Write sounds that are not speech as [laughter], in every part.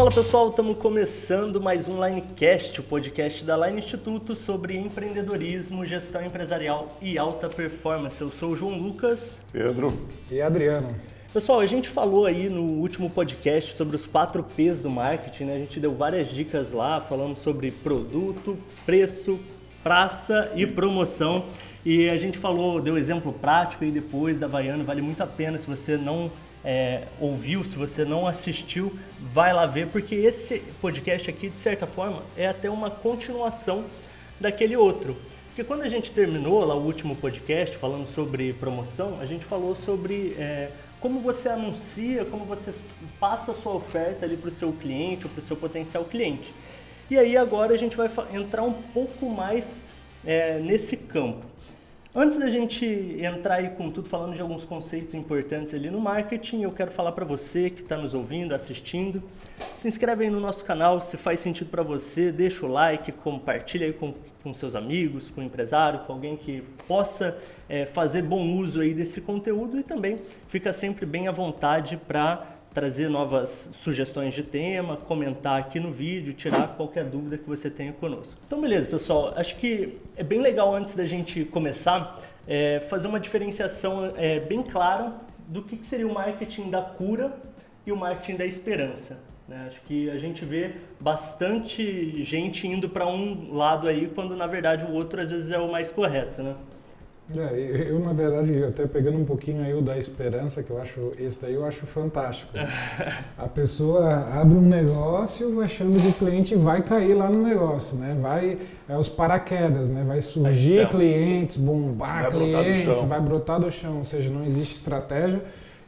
Fala pessoal, estamos começando mais um Linecast, o podcast da Line Instituto sobre empreendedorismo, gestão empresarial e alta performance. Eu sou o João Lucas. Pedro. E Adriano. Pessoal, a gente falou aí no último podcast sobre os 4 P's do marketing, né? A gente deu várias dicas lá, falando sobre produto, preço, praça e promoção. E a gente falou, deu exemplo prático aí depois da Havaiana, vale muito a pena se você não é, ouviu, se você não assistiu, vai lá ver, porque esse podcast aqui, de certa forma, é até uma continuação daquele outro. Porque quando a gente terminou lá o último podcast falando sobre promoção, a gente falou sobre é, como você anuncia, como você passa a sua oferta ali para o seu cliente ou para o seu potencial cliente. E aí agora a gente vai entrar um pouco mais é, nesse campo. Antes da gente entrar aí com tudo, falando de alguns conceitos importantes ali no marketing, eu quero falar para você que está nos ouvindo, assistindo, se inscreve aí no nosso canal, se faz sentido para você, deixa o like, compartilha aí com, com seus amigos, com o empresário, com alguém que possa é, fazer bom uso aí desse conteúdo e também fica sempre bem à vontade para trazer novas sugestões de tema, comentar aqui no vídeo, tirar qualquer dúvida que você tenha conosco. Então, beleza, pessoal. Acho que é bem legal antes da gente começar é, fazer uma diferenciação é, bem clara do que, que seria o marketing da cura e o marketing da esperança. Né? Acho que a gente vê bastante gente indo para um lado aí, quando na verdade o outro às vezes é o mais correto, né? É, eu, na verdade, até pegando um pouquinho aí o da esperança, que eu acho, esse daí eu acho fantástico. [laughs] A pessoa abre um negócio achando que o cliente vai cair lá no negócio, né? Vai, é os paraquedas, né? Vai surgir clientes, bombar vai clientes, vai brotar do chão, ou seja, não existe estratégia.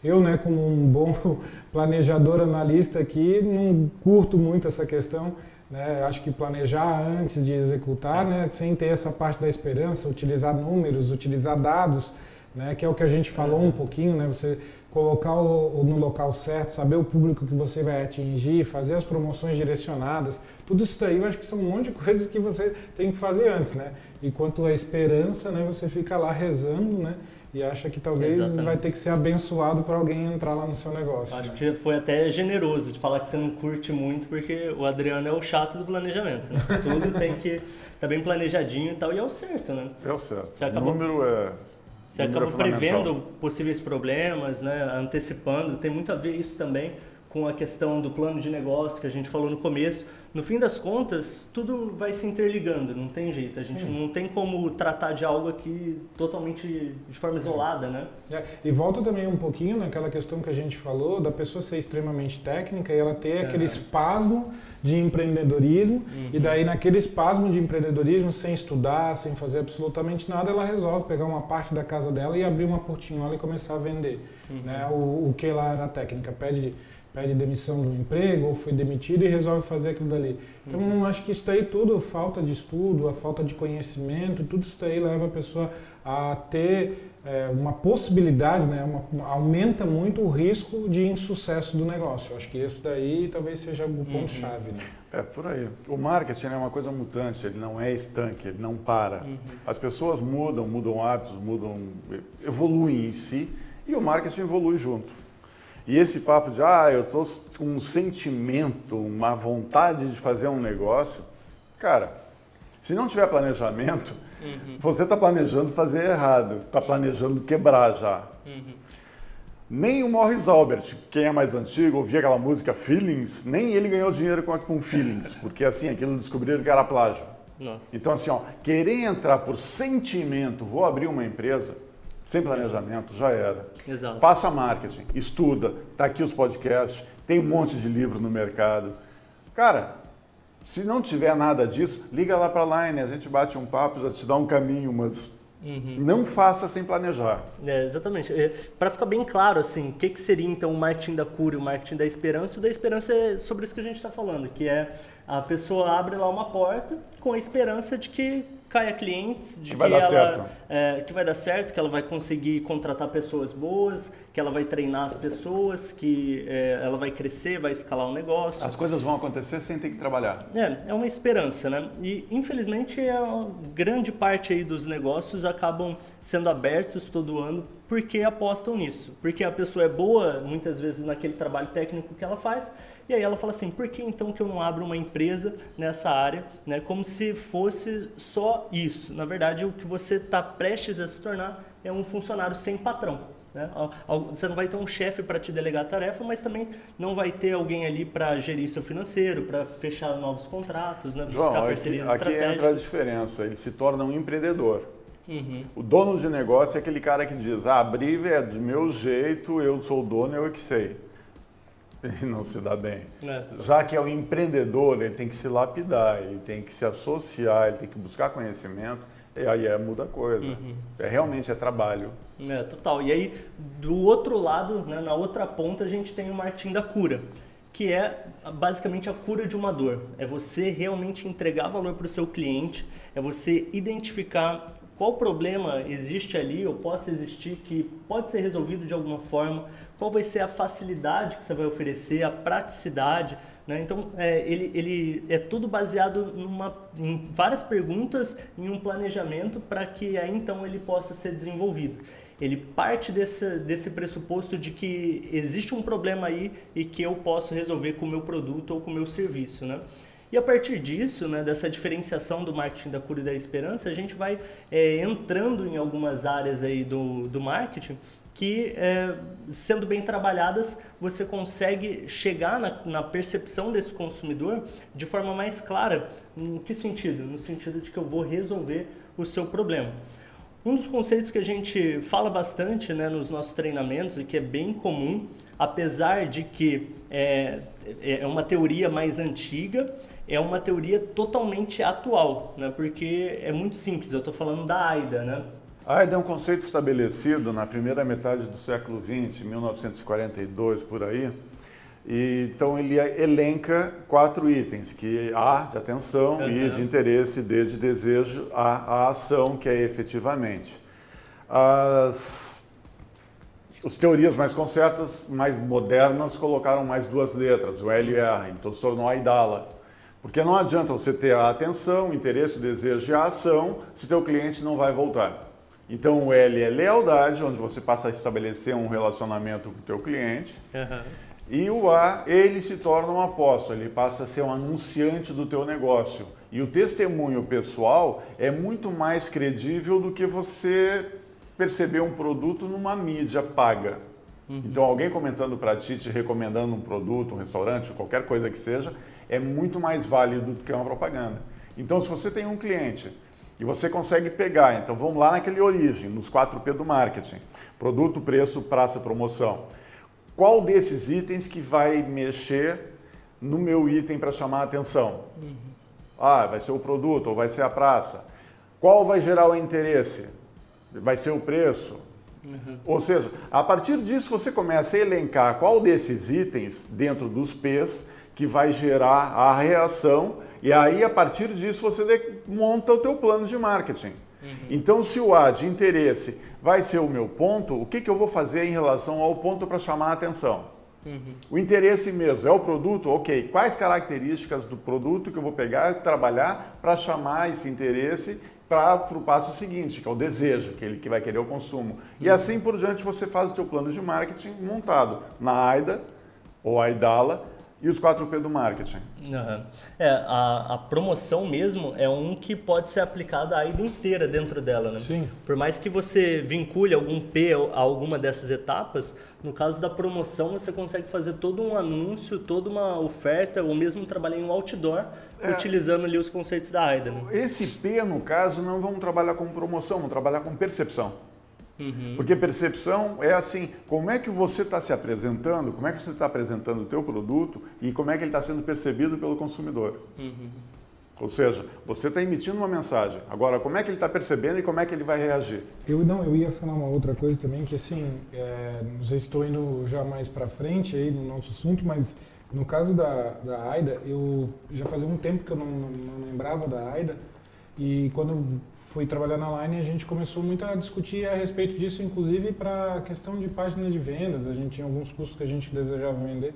Eu, né, como um bom [laughs] planejador analista aqui, não curto muito essa questão né? Acho que planejar antes de executar, né? sem ter essa parte da esperança, utilizar números, utilizar dados, né? que é o que a gente falou um pouquinho, né? você colocar o, no local certo, saber o público que você vai atingir, fazer as promoções direcionadas, tudo isso daí eu acho que são um monte de [laughs] coisas que você tem que fazer antes, né? E quanto à esperança, né, você fica lá rezando, né? e acha que talvez Exatamente. vai ter que ser abençoado para alguém entrar lá no seu negócio. Acho né? que foi até generoso de falar que você não curte muito, porque o Adriano é o chato do planejamento. Né? [laughs] Tudo tem que estar tá bem planejadinho e tal, e é o certo, né? É o certo. Acaba, o número é. Você acaba prevendo possíveis problemas, né? antecipando. Tem muito a ver isso também com a questão do plano de negócio que a gente falou no começo no fim das contas, tudo vai se interligando, não tem jeito. A gente Sim. não tem como tratar de algo aqui totalmente de forma isolada, né? É, e volta também um pouquinho naquela questão que a gente falou da pessoa ser extremamente técnica e ela ter é. aquele espasmo de empreendedorismo uhum. e daí naquele espasmo de empreendedorismo, sem estudar, sem fazer absolutamente nada, ela resolve pegar uma parte da casa dela e abrir uma portinhola e começar a vender. Uhum. Né? O, o que lá era técnica, pede pede demissão do emprego ou foi demitido e resolve fazer aquilo dali. Então, uhum. acho que isso aí tudo, falta de estudo, a falta de conhecimento, tudo isso aí leva a pessoa a ter é, uma possibilidade, né, uma, aumenta muito o risco de insucesso do negócio. Eu acho que esse daí talvez seja o ponto-chave. Uhum. Né? É, por aí. O marketing é uma coisa mutante, ele não é estanque, ele não para. Uhum. As pessoas mudam, mudam hábitos, mudam, evoluem em si e o marketing evolui junto. E esse papo de, ah, eu estou com um sentimento, uma vontade de fazer um negócio, cara, se não tiver planejamento, uhum. você está planejando fazer errado, está planejando quebrar já. Uhum. Nem o Morris Albert, quem é mais antigo, ouvia aquela música Feelings, nem ele ganhou dinheiro com, com Feelings, [laughs] porque assim, aquilo descobriram que era plágio. Nossa. Então assim, ó, querer entrar por sentimento, vou abrir uma empresa, sem planejamento, já era. Exato. Faça marketing, estuda, tá aqui os podcasts, tem um monte de livros no mercado. Cara, se não tiver nada disso, liga lá para a Line, a gente bate um papo, já te dá um caminho, mas Uhum. Não faça sem planejar. É, exatamente. É, Para ficar bem claro, assim, o que, que seria então o marketing da cura e o marketing da esperança? O da esperança é sobre isso que a gente está falando, que é a pessoa abre lá uma porta com a esperança de que caia clientes, de que, vai que ela é, que vai dar certo, que ela vai conseguir contratar pessoas boas, que ela vai treinar as pessoas, que é, ela vai crescer, vai escalar o negócio. As coisas vão acontecer sem ter que trabalhar. É, é uma esperança, né? E infelizmente a grande parte aí dos negócios acabam sendo abertos todo ano porque apostam nisso. Porque a pessoa é boa, muitas vezes, naquele trabalho técnico que ela faz, e aí ela fala assim, por que então que eu não abro uma empresa nessa área, né? como se fosse só isso. Na verdade, o que você está prestes a se tornar é um funcionário sem patrão. Né? Você não vai ter um chefe para te delegar a tarefa, mas também não vai ter alguém ali para gerir seu financeiro, para fechar novos contratos, né? buscar João, parcerias aqui, aqui entra a diferença, ele se torna um empreendedor. Uhum. O dono de negócio é aquele cara que diz, ah, abrir é do meu jeito, eu sou o dono, eu é que sei. [laughs] E não se dá bem. É. Já que é o um empreendedor, ele tem que se lapidar, ele tem que se associar, ele tem que buscar conhecimento, e aí é, muda a coisa. Uhum. É, realmente é trabalho. É, total. E aí, do outro lado, né, na outra ponta, a gente tem o martim da cura, que é basicamente a cura de uma dor. É você realmente entregar valor para o seu cliente, é você identificar qual problema existe ali ou possa existir que pode ser resolvido de alguma forma, qual vai ser a facilidade que você vai oferecer, a praticidade. Né? Então, é, ele, ele é tudo baseado numa, em várias perguntas, em um planejamento para que aí então ele possa ser desenvolvido. Ele parte desse, desse pressuposto de que existe um problema aí e que eu posso resolver com o meu produto ou com o meu serviço. Né? E a partir disso, né, dessa diferenciação do marketing da cura e da esperança, a gente vai é, entrando em algumas áreas aí do, do marketing que, é, sendo bem trabalhadas, você consegue chegar na, na, percepção desse consumidor de forma mais clara. Em que sentido? No sentido de que eu vou resolver o seu problema. Um dos conceitos que a gente fala bastante né, nos nossos treinamentos e que é bem comum, apesar de que é, é uma teoria mais antiga, é uma teoria totalmente atual, né, porque é muito simples. Eu estou falando da AIDA, né? A AIDA é um conceito estabelecido na primeira metade do século XX, 1942 por aí. E, então ele elenca quatro itens, que A de atenção, uhum. I de interesse, D de desejo, A a ação, que é efetivamente. As, as teorias mais concertas, mais modernas, colocaram mais duas letras, o L e A, então se tornou a IDALA. Porque não adianta você ter a atenção, o interesse, o desejo e a ação se teu cliente não vai voltar. Então o L é lealdade, onde você passa a estabelecer um relacionamento com o teu cliente. Uhum. E o A, ele se torna um apóstolo, ele passa a ser um anunciante do teu negócio. E o testemunho pessoal é muito mais credível do que você perceber um produto numa mídia paga. Uhum. Então, alguém comentando para ti, te recomendando um produto, um restaurante, qualquer coisa que seja, é muito mais válido do que uma propaganda. Então, se você tem um cliente e você consegue pegar, então vamos lá naquele origem, nos 4P do marketing: produto, preço, praça, promoção. Qual desses itens que vai mexer no meu item para chamar a atenção? Uhum. Ah, vai ser o produto ou vai ser a praça? Qual vai gerar o interesse? Vai ser o preço? Uhum. Ou seja, a partir disso você começa a elencar qual desses itens dentro dos P's que vai gerar a reação e aí a partir disso você monta o teu plano de marketing. Uhum. Então se o A de interesse vai ser o meu ponto, o que, que eu vou fazer em relação ao ponto para chamar a atenção? Uhum. O interesse mesmo é o produto? Ok. Quais características do produto que eu vou pegar e trabalhar para chamar esse interesse para o passo seguinte, que é o desejo, que ele que vai querer o consumo. Uhum. E assim por diante você faz o teu plano de marketing montado na AIDA ou AIDALA e os 4P do marketing. Uhum. É, a, a, promoção mesmo é um que pode ser aplicado a ida inteira dentro dela, né? Sim. Por mais que você vincule algum P a alguma dessas etapas, no caso da promoção você consegue fazer todo um anúncio, toda uma oferta, ou mesmo trabalhar em um outdoor, é, utilizando ali os conceitos da AIDA. Né? Esse P, no caso, não vamos trabalhar com promoção, vamos trabalhar com percepção. Uhum. Porque percepção é assim, como é que você está se apresentando, como é que você está apresentando o teu produto e como é que ele está sendo percebido pelo consumidor. Uhum. Ou seja, você está emitindo uma mensagem. Agora, como é que ele está percebendo e como é que ele vai reagir? Eu não, eu ia falar uma outra coisa também que assim, é, não sei se estou indo já mais para frente aí no nosso assunto, mas no caso da, da AIDA, eu já fazia um tempo que eu não, não, não lembrava da AIDA e quando fui trabalhar na Line, a gente começou muito a discutir a respeito disso, inclusive para a questão de página de vendas. A gente tinha alguns cursos que a gente desejava vender.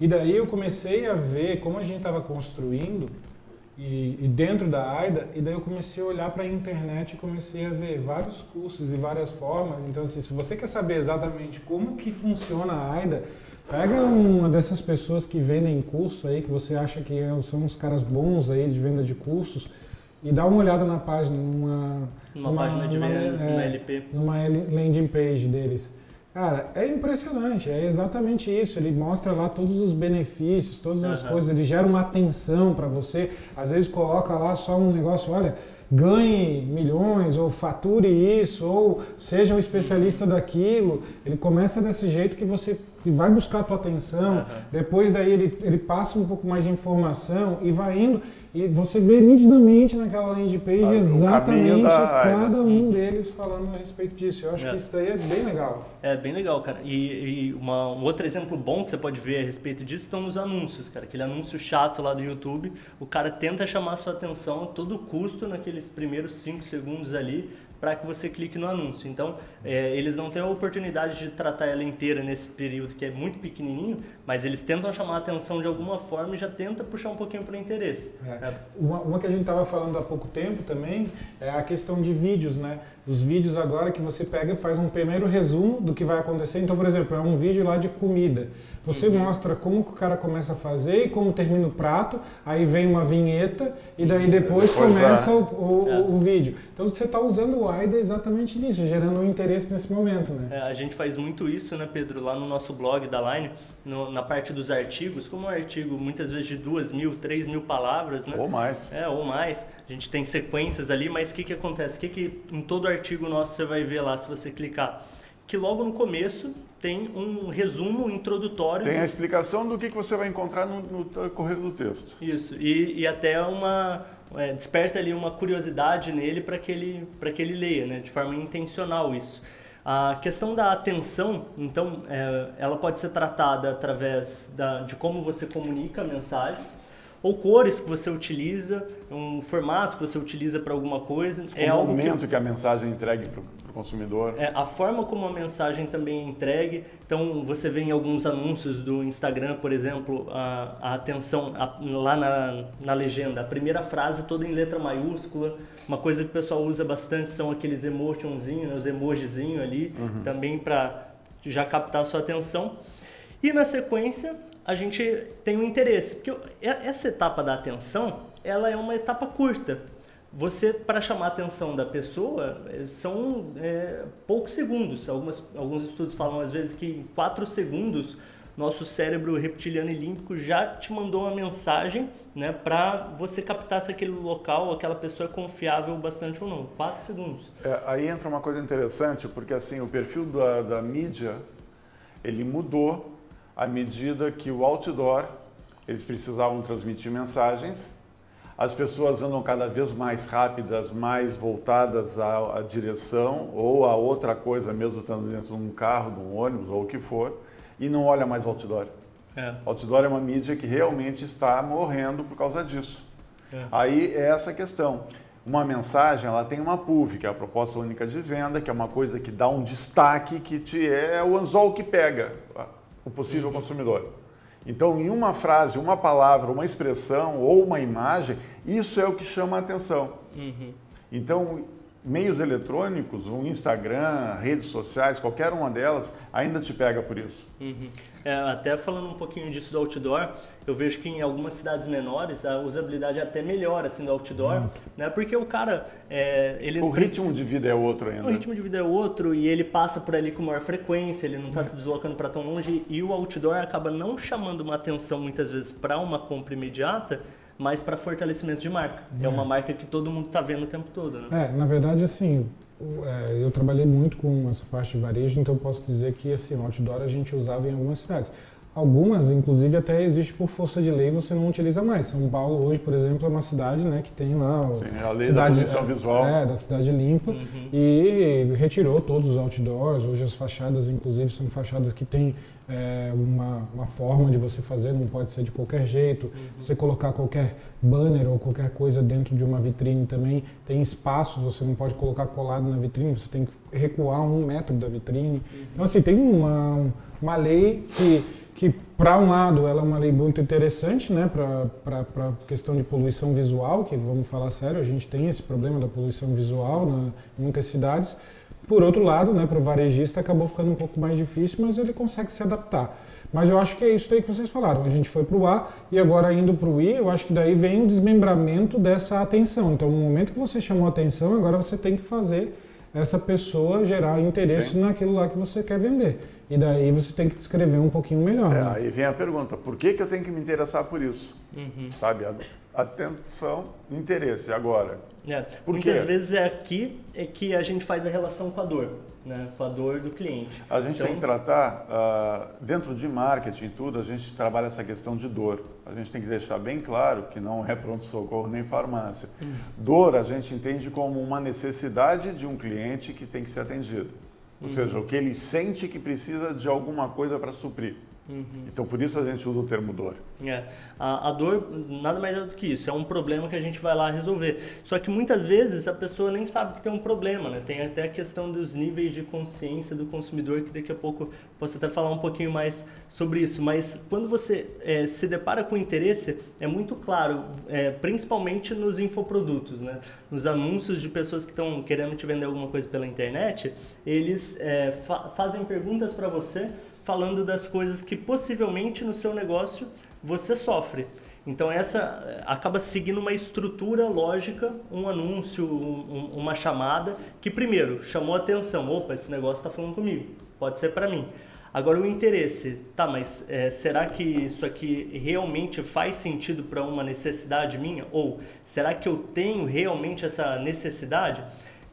E daí eu comecei a ver como a gente estava construindo e, e, dentro da AIDA, e daí eu comecei a olhar para a internet e comecei a ver vários cursos e várias formas. Então, assim, se você quer saber exatamente como que funciona a AIDA, pega uma dessas pessoas que vendem curso aí, que você acha que são os caras bons aí de venda de cursos, e dá uma olhada na página, numa, uma página de vendas, é, LP. Numa landing page deles. Cara, é impressionante, é exatamente isso. Ele mostra lá todos os benefícios, todas as uhum. coisas, ele gera uma atenção para você. Às vezes coloca lá só um negócio, olha, ganhe milhões, ou fature isso, ou seja um especialista daquilo. Ele começa desse jeito que você vai buscar a tua atenção, uhum. depois daí ele, ele passa um pouco mais de informação e vai indo. E você vê nitidamente naquela landing page ah, exatamente cada um deles falando a respeito disso. Eu acho é. que isso daí é bem legal. É bem legal, cara. E, e uma, um outro exemplo bom que você pode ver a respeito disso estão nos anúncios, cara. Aquele anúncio chato lá do YouTube, o cara tenta chamar a sua atenção a todo custo naqueles primeiros 5 segundos ali para que você clique no anúncio. Então, é, eles não têm a oportunidade de tratar ela inteira nesse período que é muito pequenininho, mas eles tentam chamar a atenção de alguma forma e já tenta puxar um pouquinho para o interesse. É. É. Uma, uma, que a gente estava falando há pouco tempo também é a questão de vídeos, né? Os vídeos agora que você pega e faz um primeiro resumo do que vai acontecer. Então, por exemplo, é um vídeo lá de comida. Você uhum. mostra como o cara começa a fazer e como termina o prato, aí vem uma vinheta e daí depois, depois começa o, o, é. o, vídeo. Então você está usando o AIDA exatamente nisso, gerando um interesse nesse momento, né? É, a gente faz muito isso, né, Pedro, lá no nosso blog da Line, no, na parte dos artigos, como um artigo muitas vezes de duas mil, três mil palavras, né? Ou mais. É, ou mais. A gente tem sequências ali, mas o que, que acontece? O que, que em todo artigo nosso você vai ver lá se você clicar? Que logo no começo tem um resumo introdutório. Tem a explicação do que, que você vai encontrar no, no correr do texto. Isso, e, e até uma. É, desperta ali uma curiosidade nele para que, ele, que ele leia, né? de forma intencional isso. A questão da atenção, então, é, ela pode ser tratada através da, de como você comunica a mensagem, ou cores que você utiliza, um formato que você utiliza para alguma coisa. É o algo momento que, que a mensagem é entregue para o consumidor. É, a forma como a mensagem também é entregue. Então, você vê em alguns anúncios do Instagram, por exemplo, a, a atenção a, lá na, na legenda, a primeira frase toda em letra maiúscula. Uma coisa que o pessoal usa bastante são aqueles emotionzinhos, né, os emojizinhos ali, uhum. também para já captar a sua atenção. E na sequência, a gente tem um interesse, porque essa etapa da atenção, ela é uma etapa curta. Você, para chamar a atenção da pessoa, eh, são é, poucos segundos. Algumas, alguns estudos falam, às vezes, que em 4 segundos, nosso cérebro reptiliano e límbico já te mandou uma mensagem né, para você captar se aquele local, aquela pessoa é confiável bastante ou não. 4 segundos. É, aí entra uma coisa interessante, porque assim o perfil da, da mídia, ele mudou à medida que o outdoor, eles precisavam transmitir mensagens as pessoas andam cada vez mais rápidas, mais voltadas à, à, direção ou a outra coisa, mesmo estando dentro de um carro, de um ônibus ou o que for, e não olha mais outdoor. É. Outdoor é uma mídia que realmente está morrendo por causa disso. É. Aí é essa questão. Uma mensagem, ela tem uma PUV, que é a proposta única de venda, que é uma coisa que dá um destaque, que te é o anzol que pega o possível uhum. consumidor. Então, em uma frase, uma palavra, uma expressão ou uma imagem, isso é o que chama a atenção. Uhum. Então, meios eletrônicos, o Instagram, redes sociais, qualquer uma delas, ainda te pega por isso. Uhum. É, até falando um pouquinho disso do outdoor, eu vejo que em algumas cidades menores a usabilidade é até melhor assim do outdoor, uhum. né? Porque o cara, é, ele o ritmo de vida é outro ainda. O ritmo de vida é outro e ele passa por ali com maior frequência, ele não está uhum. se deslocando para tão longe e o outdoor acaba não chamando uma atenção muitas vezes para uma compra imediata, mas para fortalecimento de marca. É. é. uma marca que todo mundo está vendo o tempo todo. Né? É, na verdade, assim, é, eu trabalhei muito com essa parte de varejo, então eu posso dizer que assim, o outdoor a gente usava em algumas cidades. Algumas, inclusive, até existe por força de lei, você não utiliza mais. São Paulo hoje, por exemplo, é uma cidade né, que tem lá... Sim, a lei cidade, da poluição visual. É, da cidade limpa. Uhum. E retirou todos os outdoors. Hoje as fachadas, inclusive, são fachadas que têm é, uma, uma forma de você fazer, não pode ser de qualquer jeito. Uhum. Você colocar qualquer banner ou qualquer coisa dentro de uma vitrine também tem espaço, você não pode colocar colado na vitrine, você tem que recuar um metro da vitrine. Uhum. Então, assim, tem uma, uma lei que que para um lado ela é uma lei muito interessante, né, para a questão de poluição visual, que vamos falar sério, a gente tem esse problema da poluição visual na, em muitas cidades. Por outro lado, né, para o varejista acabou ficando um pouco mais difícil, mas ele consegue se adaptar. Mas eu acho que é isso aí que vocês falaram. A gente foi para o A e agora indo para o I, eu acho que daí vem o desmembramento dessa atenção. Então, no momento que você chamou a atenção, agora você tem que fazer essa pessoa gerar interesse Sim. naquilo lá que você quer vender. E daí você tem que descrever um pouquinho melhor. É, né? Aí vem a pergunta, por que, que eu tenho que me interessar por isso? Uhum. Sabe, atenção, interesse. Agora, é, muitas quê? vezes é aqui é que a gente faz a relação com a dor né, com a dor do cliente. A gente então, tem que tratar, uh, dentro de marketing e tudo, a gente trabalha essa questão de dor. A gente tem que deixar bem claro que não é pronto-socorro nem farmácia. Hum. Dor a gente entende como uma necessidade de um cliente que tem que ser atendido. Ou hum. seja, o que ele sente que precisa de alguma coisa para suprir. Uhum. Então, por isso a gente usa o termo dor. É. A, a, dor nada mais é do que isso, é um problema que a gente vai lá resolver. Só que muitas vezes a pessoa nem sabe que tem um problema, né? Tem até a questão dos níveis de consciência do consumidor, que daqui a pouco posso até falar um pouquinho mais sobre isso. Mas quando você é, se depara com interesse, é muito claro, é, principalmente nos infoprodutos, né? Nos anúncios de pessoas que estão querendo te vender alguma coisa pela internet, eles é, fa fazem perguntas para você falando das coisas que possivelmente no seu negócio você sofre. Então essa eh, acaba seguindo uma estrutura lógica, um anúncio, um, uma chamada que primeiro chamou atenção, opa, esse negócio está falando comigo, pode ser para mim. Agora o interesse, tá, mas é, será que isso aqui realmente faz sentido para uma necessidade minha? Ou será que eu tenho realmente essa necessidade?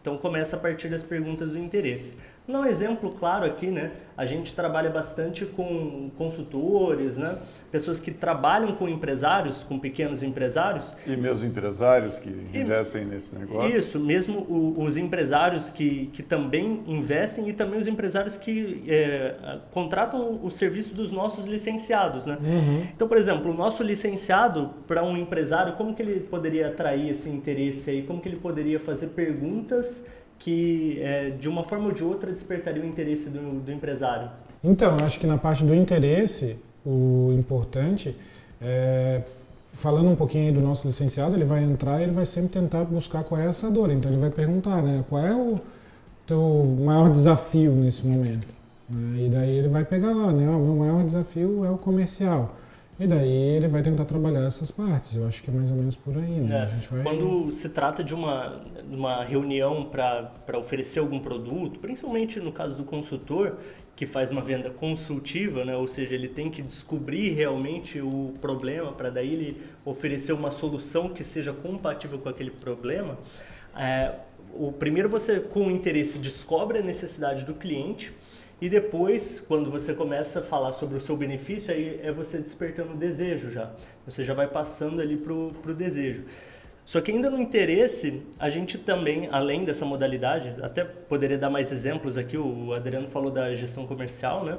Então começa a partir das perguntas do interesse. Não um exemplo claro aqui, né? A gente trabalha bastante com consultores, né? Pessoas que trabalham com empresários, com pequenos empresários. E mesmo empresários que investem e, nesse negócio. Isso, mesmo o, os empresários que, que também investem e também os empresários que é, contratam o serviço dos nossos licenciados, né? Uhum. Então, por exemplo, o nosso licenciado para um empresário, como que ele poderia atrair esse interesse aí? Como que ele poderia fazer perguntas que é, de uma forma ou de outra despertaria o interesse do, do empresário? Então, acho que na parte do interesse, o importante é, falando um pouquinho aí do nosso licenciado, ele vai entrar e ele vai sempre tentar buscar qual é essa dor. Então ele vai perguntar, né, qual é o teu maior desafio nesse momento? E daí ele vai pegar lá, né, o meu maior desafio é o comercial. E daí ele vai tentar trabalhar essas partes. Eu acho que é mais ou menos por aí, né? É. Vai... Quando se trata de uma, uma reunião para oferecer algum produto, principalmente no caso do consultor, que faz uma venda consultiva, né? ou seja, ele tem que descobrir realmente o problema para daí ele oferecer uma solução que seja compatível com aquele problema. É, o primeiro você com interesse descobre a necessidade do cliente e depois, quando você começa a falar sobre o seu benefício, aí é você despertando o desejo já. Você já vai passando ali para o desejo. Só que ainda no interesse, a gente também, além dessa modalidade, até poderia dar mais exemplos aqui, o Adriano falou da gestão comercial, né?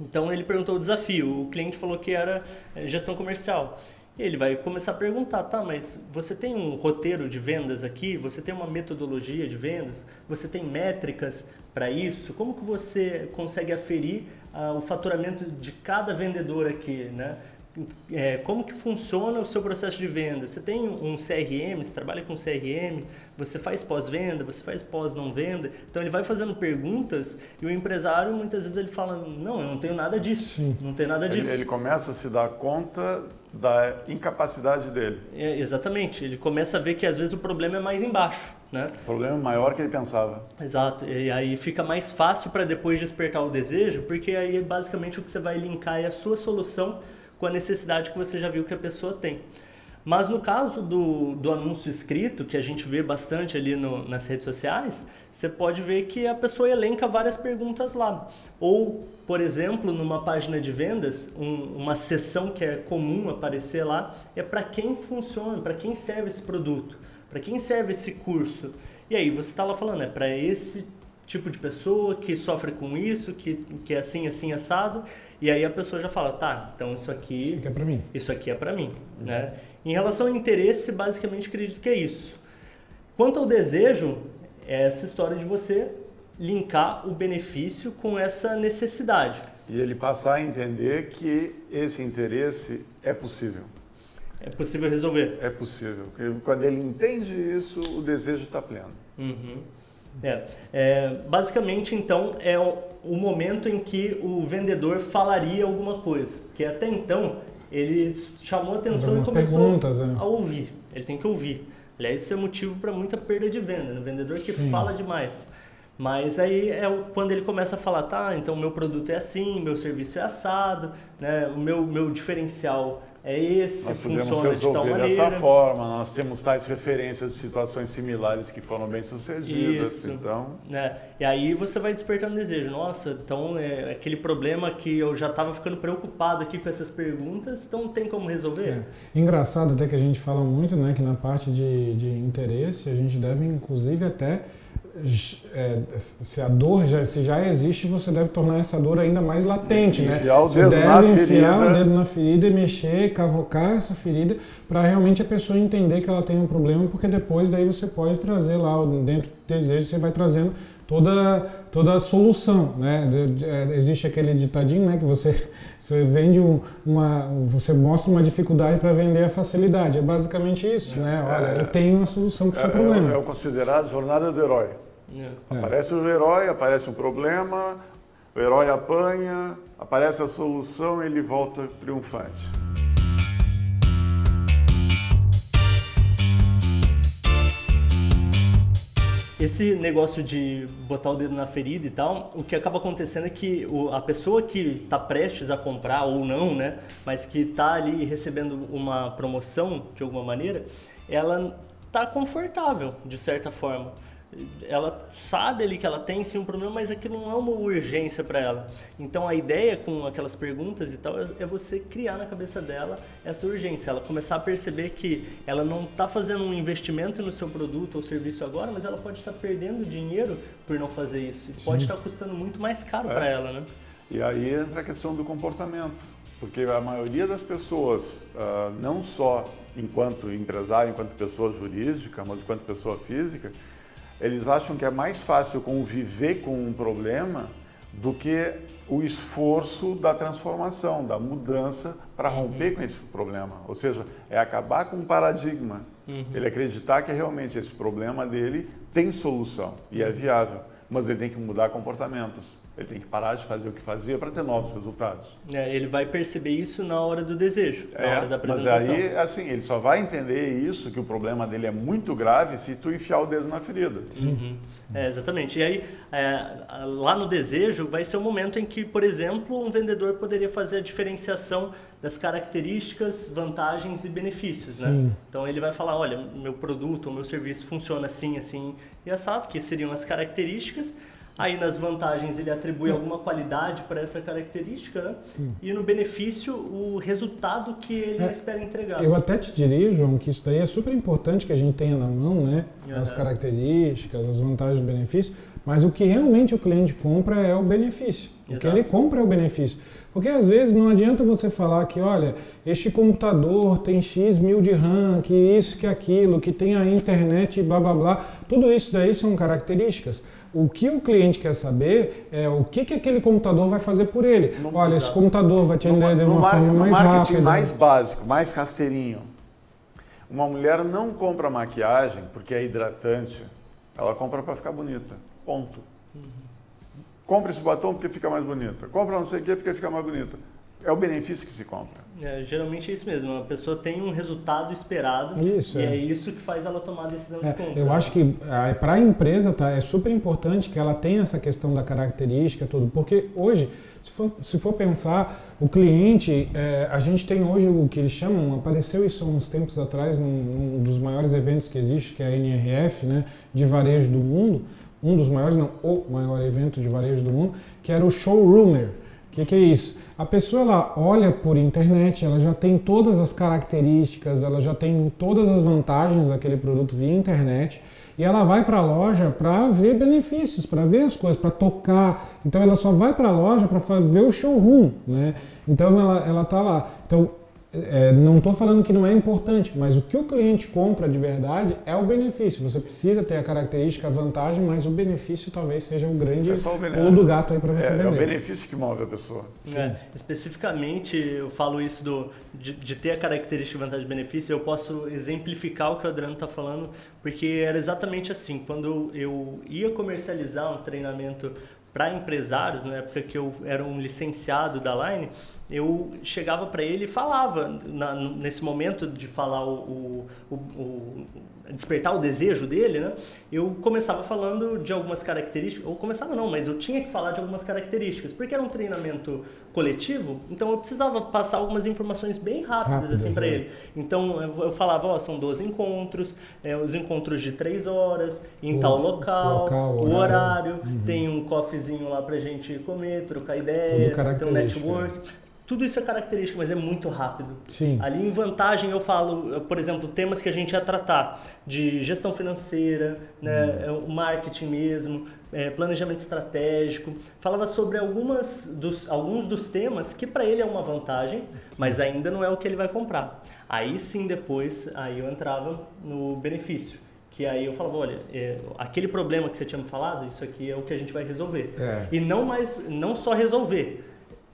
Então ele perguntou o desafio, o cliente falou que era eh, gestão comercial. Ele vai começar a perguntar, tá, mas você tem um roteiro de vendas aqui? Você tem uma metodologia de vendas? Você tem métricas para isso? Como que você consegue aferir uh, o faturamento de cada vendedor aqui, né? É, como que funciona o seu processo de venda? Você tem um CRM, você trabalha com CRM, você faz pós-venda, você faz pós-não venda. Então ele vai fazendo perguntas e o empresário muitas vezes ele fala, não, eu não tenho nada disso, Sim. não tenho nada disso. Ele, ele, começa a se dar conta da incapacidade dele. É, exatamente, ele começa a ver que às vezes o problema é mais embaixo, né? O problema é maior que ele pensava. Exato, e aí fica mais fácil para depois despertar o desejo, porque aí basicamente o que você vai linkar é a sua solução com a necessidade que você já viu que a pessoa tem. Mas no caso do, do anúncio escrito, que a gente vê bastante ali no, nas redes sociais, você pode ver que a pessoa elenca várias perguntas lá. Ou, por exemplo, numa página de vendas, um, uma seção que é comum aparecer lá é para quem funciona, para quem serve esse produto, para quem serve esse curso. E aí você está lá falando, é para esse tipo de pessoa que sofre com isso, que, que é assim, assim, assado. E aí a pessoa já fala, tá, então isso aqui... Isso aqui é para mim. Isso aqui é para mim, uhum. né? Em relação ao interesse, basicamente acredito que é isso. Quanto ao desejo, é essa história de você linkar o benefício com essa necessidade. E ele passar a entender que esse interesse é possível. É possível resolver. É possível. Quando ele entende isso, o desejo está pleno. Uhum. É, é, basicamente, então, é o, o, momento em que o vendedor falaria alguma coisa. Que até então ele chamou a atenção e começou né? a ouvir. Ele tem que ouvir. Aliás, isso é motivo para muita perda de venda. Né? O vendedor que Sim. fala demais. Mas aí é quando ele começa a falar, tá, então meu produto é assim, meu serviço é assado, né? o meu, meu diferencial é esse, nós funciona de tal maneira. dessa forma, nós temos tais referências de situações similares que foram bem sucedidas. Isso. Então... É. E aí você vai despertando desejo. Nossa, então é aquele problema que eu já estava ficando preocupado aqui com essas perguntas, então tem como resolver? É. Engraçado até que a gente fala muito né, que na parte de, de interesse a gente deve inclusive até se a dor já, se já existe, você deve tornar essa dor ainda mais latente, enfiar né? Enfiar o dedo na enfiar ferida. o dedo na ferida e mexer, cavocar essa ferida para realmente a pessoa entender que ela tem um problema, porque depois daí você pode trazer lá dentro do desejo, você vai trazendo toda toda a solução, né? É, existe aquele ditadinho, né, que você [laughs] você vende uma você mostra uma dificuldade para vender a facilidade. É basicamente isso, né? Olha, é, eu tenho uma solução para o seu é, problema. É o considerado jornada do herói. É. Aparece o herói, aparece um problema, o herói apanha, aparece a solução e ele volta triunfante. Esse negócio de botar o dedo na ferida e tal, o que acaba acontecendo é que a pessoa que está prestes a comprar ou não, né, mas que está ali recebendo uma promoção de alguma maneira, ela está confortável de certa forma ela sabe ali que ela tem sim um problema, mas aquilo não é uma urgência para ela. Então a ideia com aquelas perguntas e tal é você criar na cabeça dela essa urgência, ela começar a perceber que ela não está fazendo um investimento no seu produto ou serviço agora, mas ela pode estar tá perdendo dinheiro por não fazer isso. E pode estar tá custando muito mais caro é. para ela, né? E aí entra a questão do comportamento, porque a maioria das pessoas, uh, não só enquanto empresário, enquanto pessoa jurídica, mas enquanto pessoa física, eles acham que é mais fácil conviver com um problema do que o esforço da transformação, da mudança para romper uhum. com esse problema. Ou seja, é acabar com um paradigma. Uhum. Ele acreditar que realmente esse problema dele tem solução e é viável, mas ele tem que mudar comportamentos. Ele tem que parar de fazer o que fazia para ter novos resultados. É, ele vai perceber isso na hora do desejo, na é, hora da apresentação. Mas aí, assim, ele só vai entender isso, que o problema dele é muito grave, se tu enfiar o dedo na ferida. Uhum. É, exatamente. E aí, é, lá no desejo, vai ser o momento em que, por exemplo, um vendedor poderia fazer a diferenciação das características, vantagens e benefícios, né? Então ele vai falar, olha, meu produto, o meu serviço funciona assim, assim e assado, que seriam as características Aí nas vantagens ele atribui alguma qualidade para essa característica, né? Hum. E no benefício, o resultado que ele é, espera entregar. Eu até te diria, João, que isso daí é super importante que a gente tenha na mão, né? Uhum. As características, as vantagens e benefícios, mas o que realmente o cliente compra é o benefício. Exato. O que ele compra é o benefício. Porque às vezes não adianta você falar que, olha, este computador tem X mil de RAM, que isso, que aquilo, que tem a internet, blá blá blá. Tudo isso daí são características. O que o cliente quer saber é o que, que aquele computador vai fazer por ele. Não Olha, esse computador vai te atender de uma mar, forma mais rápida. No marketing mais básico, mais rasteirinho. Uma mulher não compra maquiagem porque é hidratante. Ela compra para ficar bonita. Ponto. Uhum. Compra esse batom porque fica mais bonita. Compra não sei o que porque fica mais bonita. É o benefício que se compra. É, geralmente é isso mesmo. A pessoa tem um resultado esperado isso, e é. é isso que faz ela tomar a decisão é, de compra. Eu acho que para a empresa tá, é super importante que ela tenha essa questão da característica, tudo, porque hoje, se for, se for pensar, o cliente, é, a gente tem hoje o que eles chamam, apareceu isso há uns tempos atrás, num, num dos maiores eventos que existe, que é a NRF, né, de varejo do mundo, um dos maiores, não, o maior evento de varejo do mundo, que era o Showroomer. O que, que é isso? A pessoa ela olha por internet, ela já tem todas as características, ela já tem todas as vantagens daquele produto via internet e ela vai para a loja para ver benefícios, para ver as coisas, para tocar. Então ela só vai para a loja para ver o showroom, né? Então ela ela tá lá. Então é, não estou falando que não é importante, mas o que o cliente compra de verdade é o benefício. Você precisa ter a característica, a vantagem, mas o benefício talvez seja o grande é pulo do gato aí para você é, vender. É o benefício que move a pessoa. É, especificamente, eu falo isso do, de, de ter a característica vantagem e benefício, eu posso exemplificar o que o Adriano está falando, porque era exatamente assim. Quando eu ia comercializar um treinamento para empresários, na época que eu era um licenciado da Line, eu chegava para ele e falava, na, nesse momento de falar o, o, o, despertar o desejo dele, né? Eu começava falando de algumas características, ou começava não, mas eu tinha que falar de algumas características, porque era um treinamento coletivo, então eu precisava passar algumas informações bem rápidas Rápido, assim para ele. Então eu, eu falava, ó, são 12 encontros, é, os encontros de 3 horas, em o, tal local, local o horário, uhum. tem um coffeezinho lá pra gente comer, trocar ideia, tem um network. Tudo isso é característica, mas é muito rápido. Sim. Ali em vantagem eu falo, por exemplo, temas que a gente ia tratar de gestão financeira, né, hum. o marketing mesmo, é, planejamento estratégico. Falava sobre algumas dos, alguns dos temas que para ele é uma vantagem, mas ainda não é o que ele vai comprar. Aí sim depois, aí eu entrava no benefício que aí eu falava, olha, é, aquele problema que você tinha me falado, isso aqui é o que a gente vai resolver. É. E não mais, não só resolver,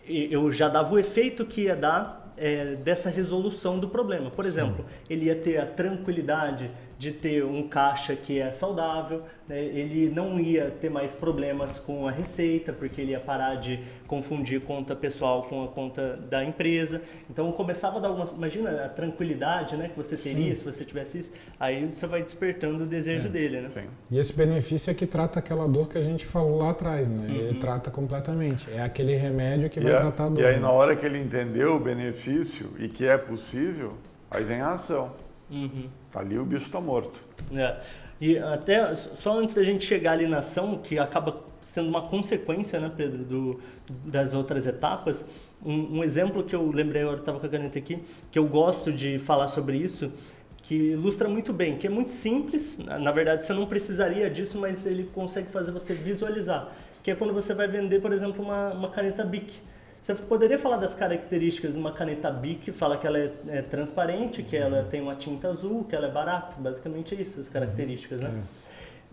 eu já dava o efeito que ia dar é, dessa resolução do problema. Por exemplo, Sim. ele ia ter a tranquilidade de ter um caixa que é saudável, né? ele não ia ter mais problemas com a receita, porque ele ia parar de confundir conta pessoal com a conta da empresa. Então começava a dar algumas. Imagina a tranquilidade né, que você teria Sim. se você tivesse isso, aí você vai despertando o desejo é. dele. Né? Sim. E esse benefício é que trata aquela dor que a gente falou lá atrás, né? Uhum. Ele trata completamente. É aquele remédio que e vai a, tratar a dor. E aí, né? na hora que ele entendeu o benefício e que é possível, aí vem a ação. Uhum. Ali o bicho está morto. É. E até só antes da gente chegar ali na ação, que acaba sendo uma consequência, né, Pedro, do, das outras etapas, um, um exemplo que eu lembrei agora, estava com a caneta aqui, que eu gosto de falar sobre isso, que ilustra muito bem, que é muito simples, na verdade você não precisaria disso, mas ele consegue fazer você visualizar, que é quando você vai vender, por exemplo, uma, uma caneta Bic. Você poderia falar das características de uma caneta Bic, fala que ela é, é, transparente, que ela tem uma tinta azul, que ela é barata, basicamente é isso, as características, né? É.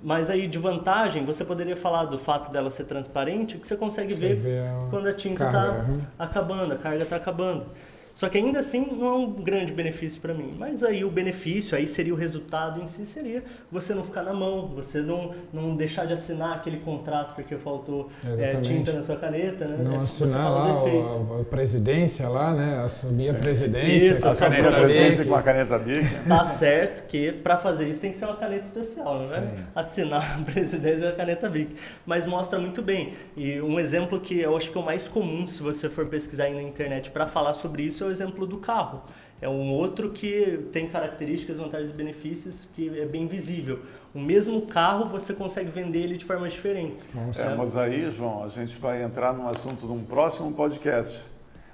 Mas aí de vantagem, você poderia falar do fato dela ser transparente, que você consegue você ver quando a tinta está acabando, a carga está acabando. Só que ainda assim não é um grande benefício para mim. Mas aí o benefício, aí seria o resultado em si, seria você não ficar na mão, você não, não deixar de assinar aquele contrato porque faltou é, tinta na sua caneta, né? Não é, assinar lá a, a, presidência lá, né? Assumir a presidência isso, com a caneta a presidência com a caneta BIC. Tá certo que para fazer isso tem que ser uma caneta especial, não é? Assinar a presidência com a caneta BIC. Mas mostra muito bem. E um exemplo que eu acho que é o mais comum se você for pesquisar aí na internet para falar sobre isso é o exemplo do carro. É um outro que tem características, vantagens e benefícios que é bem visível. O mesmo carro você consegue vender ele de formas diferentes. É, mas aí, João, a gente vai entrar num assunto de um próximo podcast,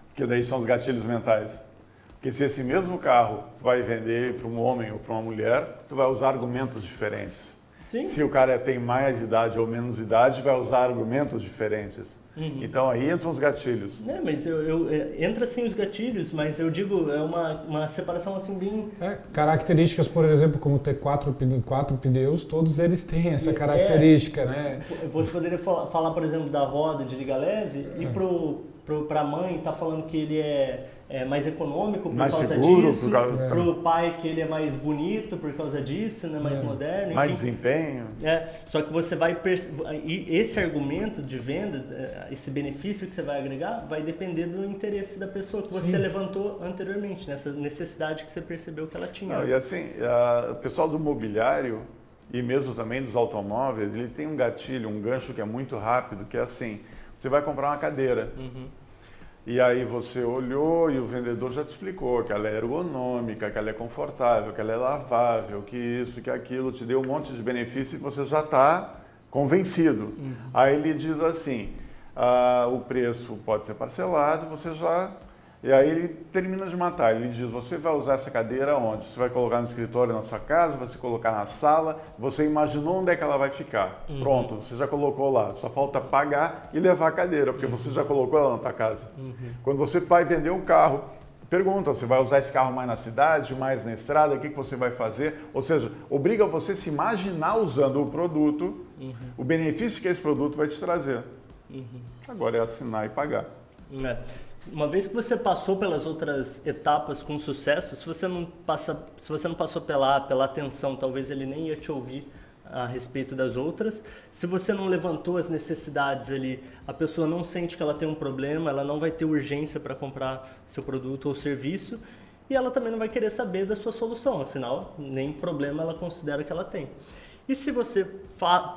porque daí são os gatilhos mentais. Porque se esse mesmo carro vai vender para um homem ou para uma mulher, tu vai usar argumentos diferentes. Sim. Se o cara tem mais idade ou menos idade, vai usar argumentos diferentes. Uhum. Então aí entram os gatilhos. É, mas eu, eu, é, entra sim os gatilhos, mas eu digo, é uma, uma separação assim bem. É, características, por exemplo, como ter quatro, quatro pneus, todos eles têm essa é, característica, é, né? Você poderia falar, por exemplo, da roda de liga leve e para a mãe tá falando que ele é é mais econômico por mais causa seguro, disso, para o pai que ele é mais bonito por causa disso, né, mais é. moderno. Enfim. Mais desempenho. É, só que você vai e esse argumento de venda, é, esse benefício que você vai agregar, vai depender do interesse da pessoa que você Sim. levantou anteriormente, nessa necessidade que você percebeu que ela tinha. Não, e assim, a, o pessoal do mobiliário e mesmo também dos automóveis, ele tem um gatilho, um gancho que é muito rápido, que é assim, você vai comprar uma cadeira. Uhum. E aí você olhou e o vendedor já te explicou que ela é ergonômica, que ela é confortável, que ela é lavável, que isso, que aquilo, te deu um monte de benefício e você já está convencido. Uhum. Aí ele diz assim, ah, o preço pode ser parcelado, você já e aí ele termina de matar. Ele diz: Você vai usar essa cadeira onde? Você vai colocar no escritório na sua casa, vai se colocar na sala. Você imaginou onde é que ela vai ficar? Uhum. Pronto, você já colocou lá. Só falta pagar e levar a cadeira, porque uhum. você já colocou ela na sua casa. Uhum. Quando você vai vender um carro pergunta, você vai usar esse carro mais na cidade, mais na estrada, o que, que você vai fazer? Ou seja, obriga você a se imaginar usando o produto, uhum. o benefício que esse produto vai te trazer. Uhum. Agora é assinar e pagar. É. Uma vez que você passou pelas outras etapas com sucesso, se você não passa, se você não passou pela pela atenção, talvez ele nem ia te ouvir a respeito das outras. Se você não levantou as necessidades ali, a pessoa não sente que ela tem um problema, ela não vai ter urgência para comprar seu produto ou serviço e ela também não vai querer saber da sua solução, afinal, nem problema ela considera que ela tem. E se você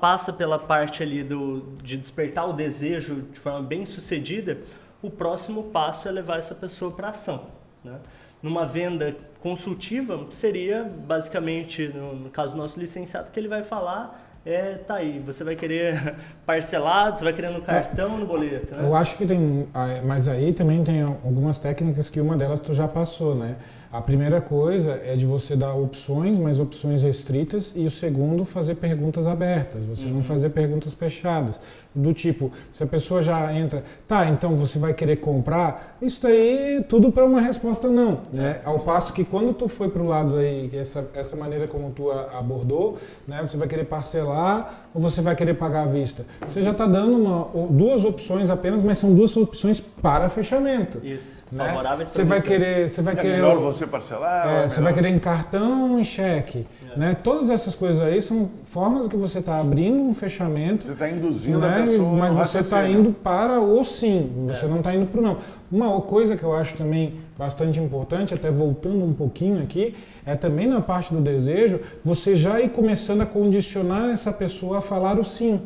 passa pela parte ali do, de despertar o desejo de forma bem sucedida, o próximo passo é levar essa pessoa para ação. Né? Numa venda consultiva, seria basicamente, no, no caso do nosso licenciado, que ele vai falar é, tá aí, você vai querer [laughs] parcelado, você vai querer no cartão, no boleto. Né? Eu acho que tem, ah, mas aí também tem algumas técnicas que uma delas tu já passou, né? A primeira coisa é de você dar opções, mas opções restritas, e o segundo, fazer perguntas abertas, você uhum. não fazer perguntas fechadas. Do tipo, se a pessoa já entra, tá, então você vai querer comprar, isso aí tudo para uma resposta não. Né? Ao passo que quando tu foi para o lado aí, essa, essa maneira como tu abordou, né, você vai querer parcelar ou você vai querer pagar à vista. Você já está dando uma, duas opções apenas, mas são duas opções para fechamento. Isso, né? favoráveis Você vai querer, você vai é querer melhor você parcelar. É, é você vai querer em cartão ou em cheque, é. né? Todas essas coisas aí são formas que você está abrindo um fechamento. Você está induzindo né? a pessoa. Mas você está indo para o sim. Você é. não está indo para o não. Uma coisa que eu acho também bastante importante, até voltando um pouquinho aqui, é também na parte do desejo, você já ir começando a condicionar essa pessoa a falar o sim.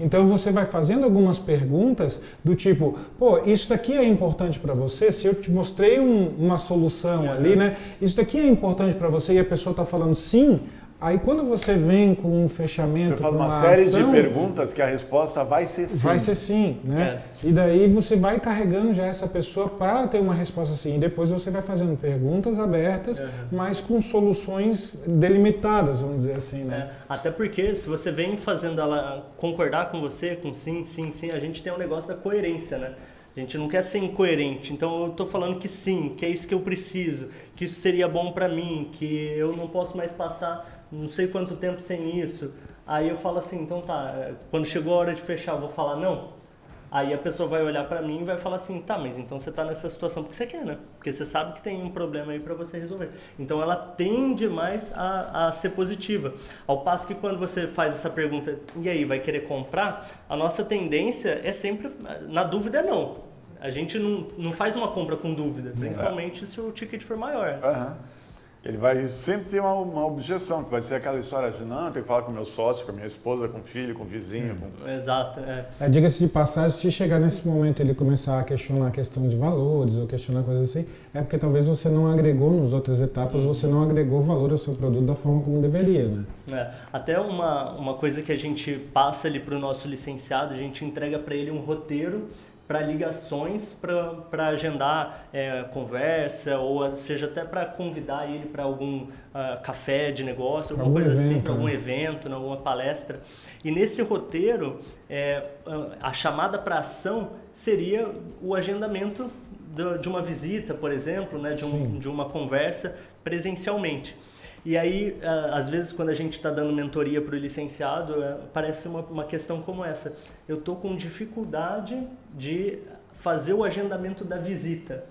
Então você vai fazendo algumas perguntas do tipo, pô, isso daqui é importante para você? Se eu te mostrei um, uma solução ali, né? Isso daqui é importante para você e a pessoa está falando sim, Aí quando você vem com um fechamento, você faz uma, uma série ação, de perguntas que a resposta vai ser sim. Vai ser sim, né? É. E daí você vai carregando já essa pessoa para ter uma resposta sim. E depois você vai fazendo perguntas abertas, uhum. mas com soluções delimitadas, vamos dizer assim, né? É. Até porque se você vem fazendo ela concordar com você, com sim, sim, sim, a gente tem um negócio da coerência, né? A gente não quer ser incoerente. Então eu estou falando que sim, que é isso que eu preciso, que isso seria bom para mim, que eu não posso mais passar não sei quanto tempo sem isso. Aí eu falo assim, então tá, quando chegou a hora de fechar, eu vou falar não. Aí a pessoa vai olhar para mim e vai falar assim, tá, mas então você tá nessa situação porque você quer, né? Porque você sabe que tem um problema aí para você resolver. Então ela tende mais a, a ser positiva. Ao passo que quando você faz essa pergunta, e aí, vai querer comprar? A nossa tendência é sempre, na dúvida, não. A gente não, não faz uma compra com dúvida, principalmente é. se o ticket for maior. Uhum ele vai sempre ter uma, uma, objeção, que vai ser aquela história de não, tem que falar com meu sócio, com a minha esposa, com o filho, com o vizinho. Com... Exato. É. É, Diga-se de passagem, se chegar nesse momento ele começar a questionar a questão de valores ou questionar coisas assim, é porque talvez você não agregou nas outras etapas, você não agregou valor ao seu produto da forma como deveria. Né? É. Até uma, uma coisa que a gente passa ali para o nosso licenciado, a gente entrega para ele um roteiro para ligações, para agendar é, conversa, ou seja, até para convidar ele para algum uh, café de negócio, alguma coisa assim, evento, assim, para algum né? evento, né, alguma palestra. E nesse roteiro, é, a chamada para ação seria o agendamento de uma visita, por exemplo, né, de, um, de uma conversa presencialmente. E aí, às vezes, quando a gente está dando mentoria para o licenciado, é, parece uma, uma questão como essa. Eu estou com dificuldade de fazer o agendamento da visita.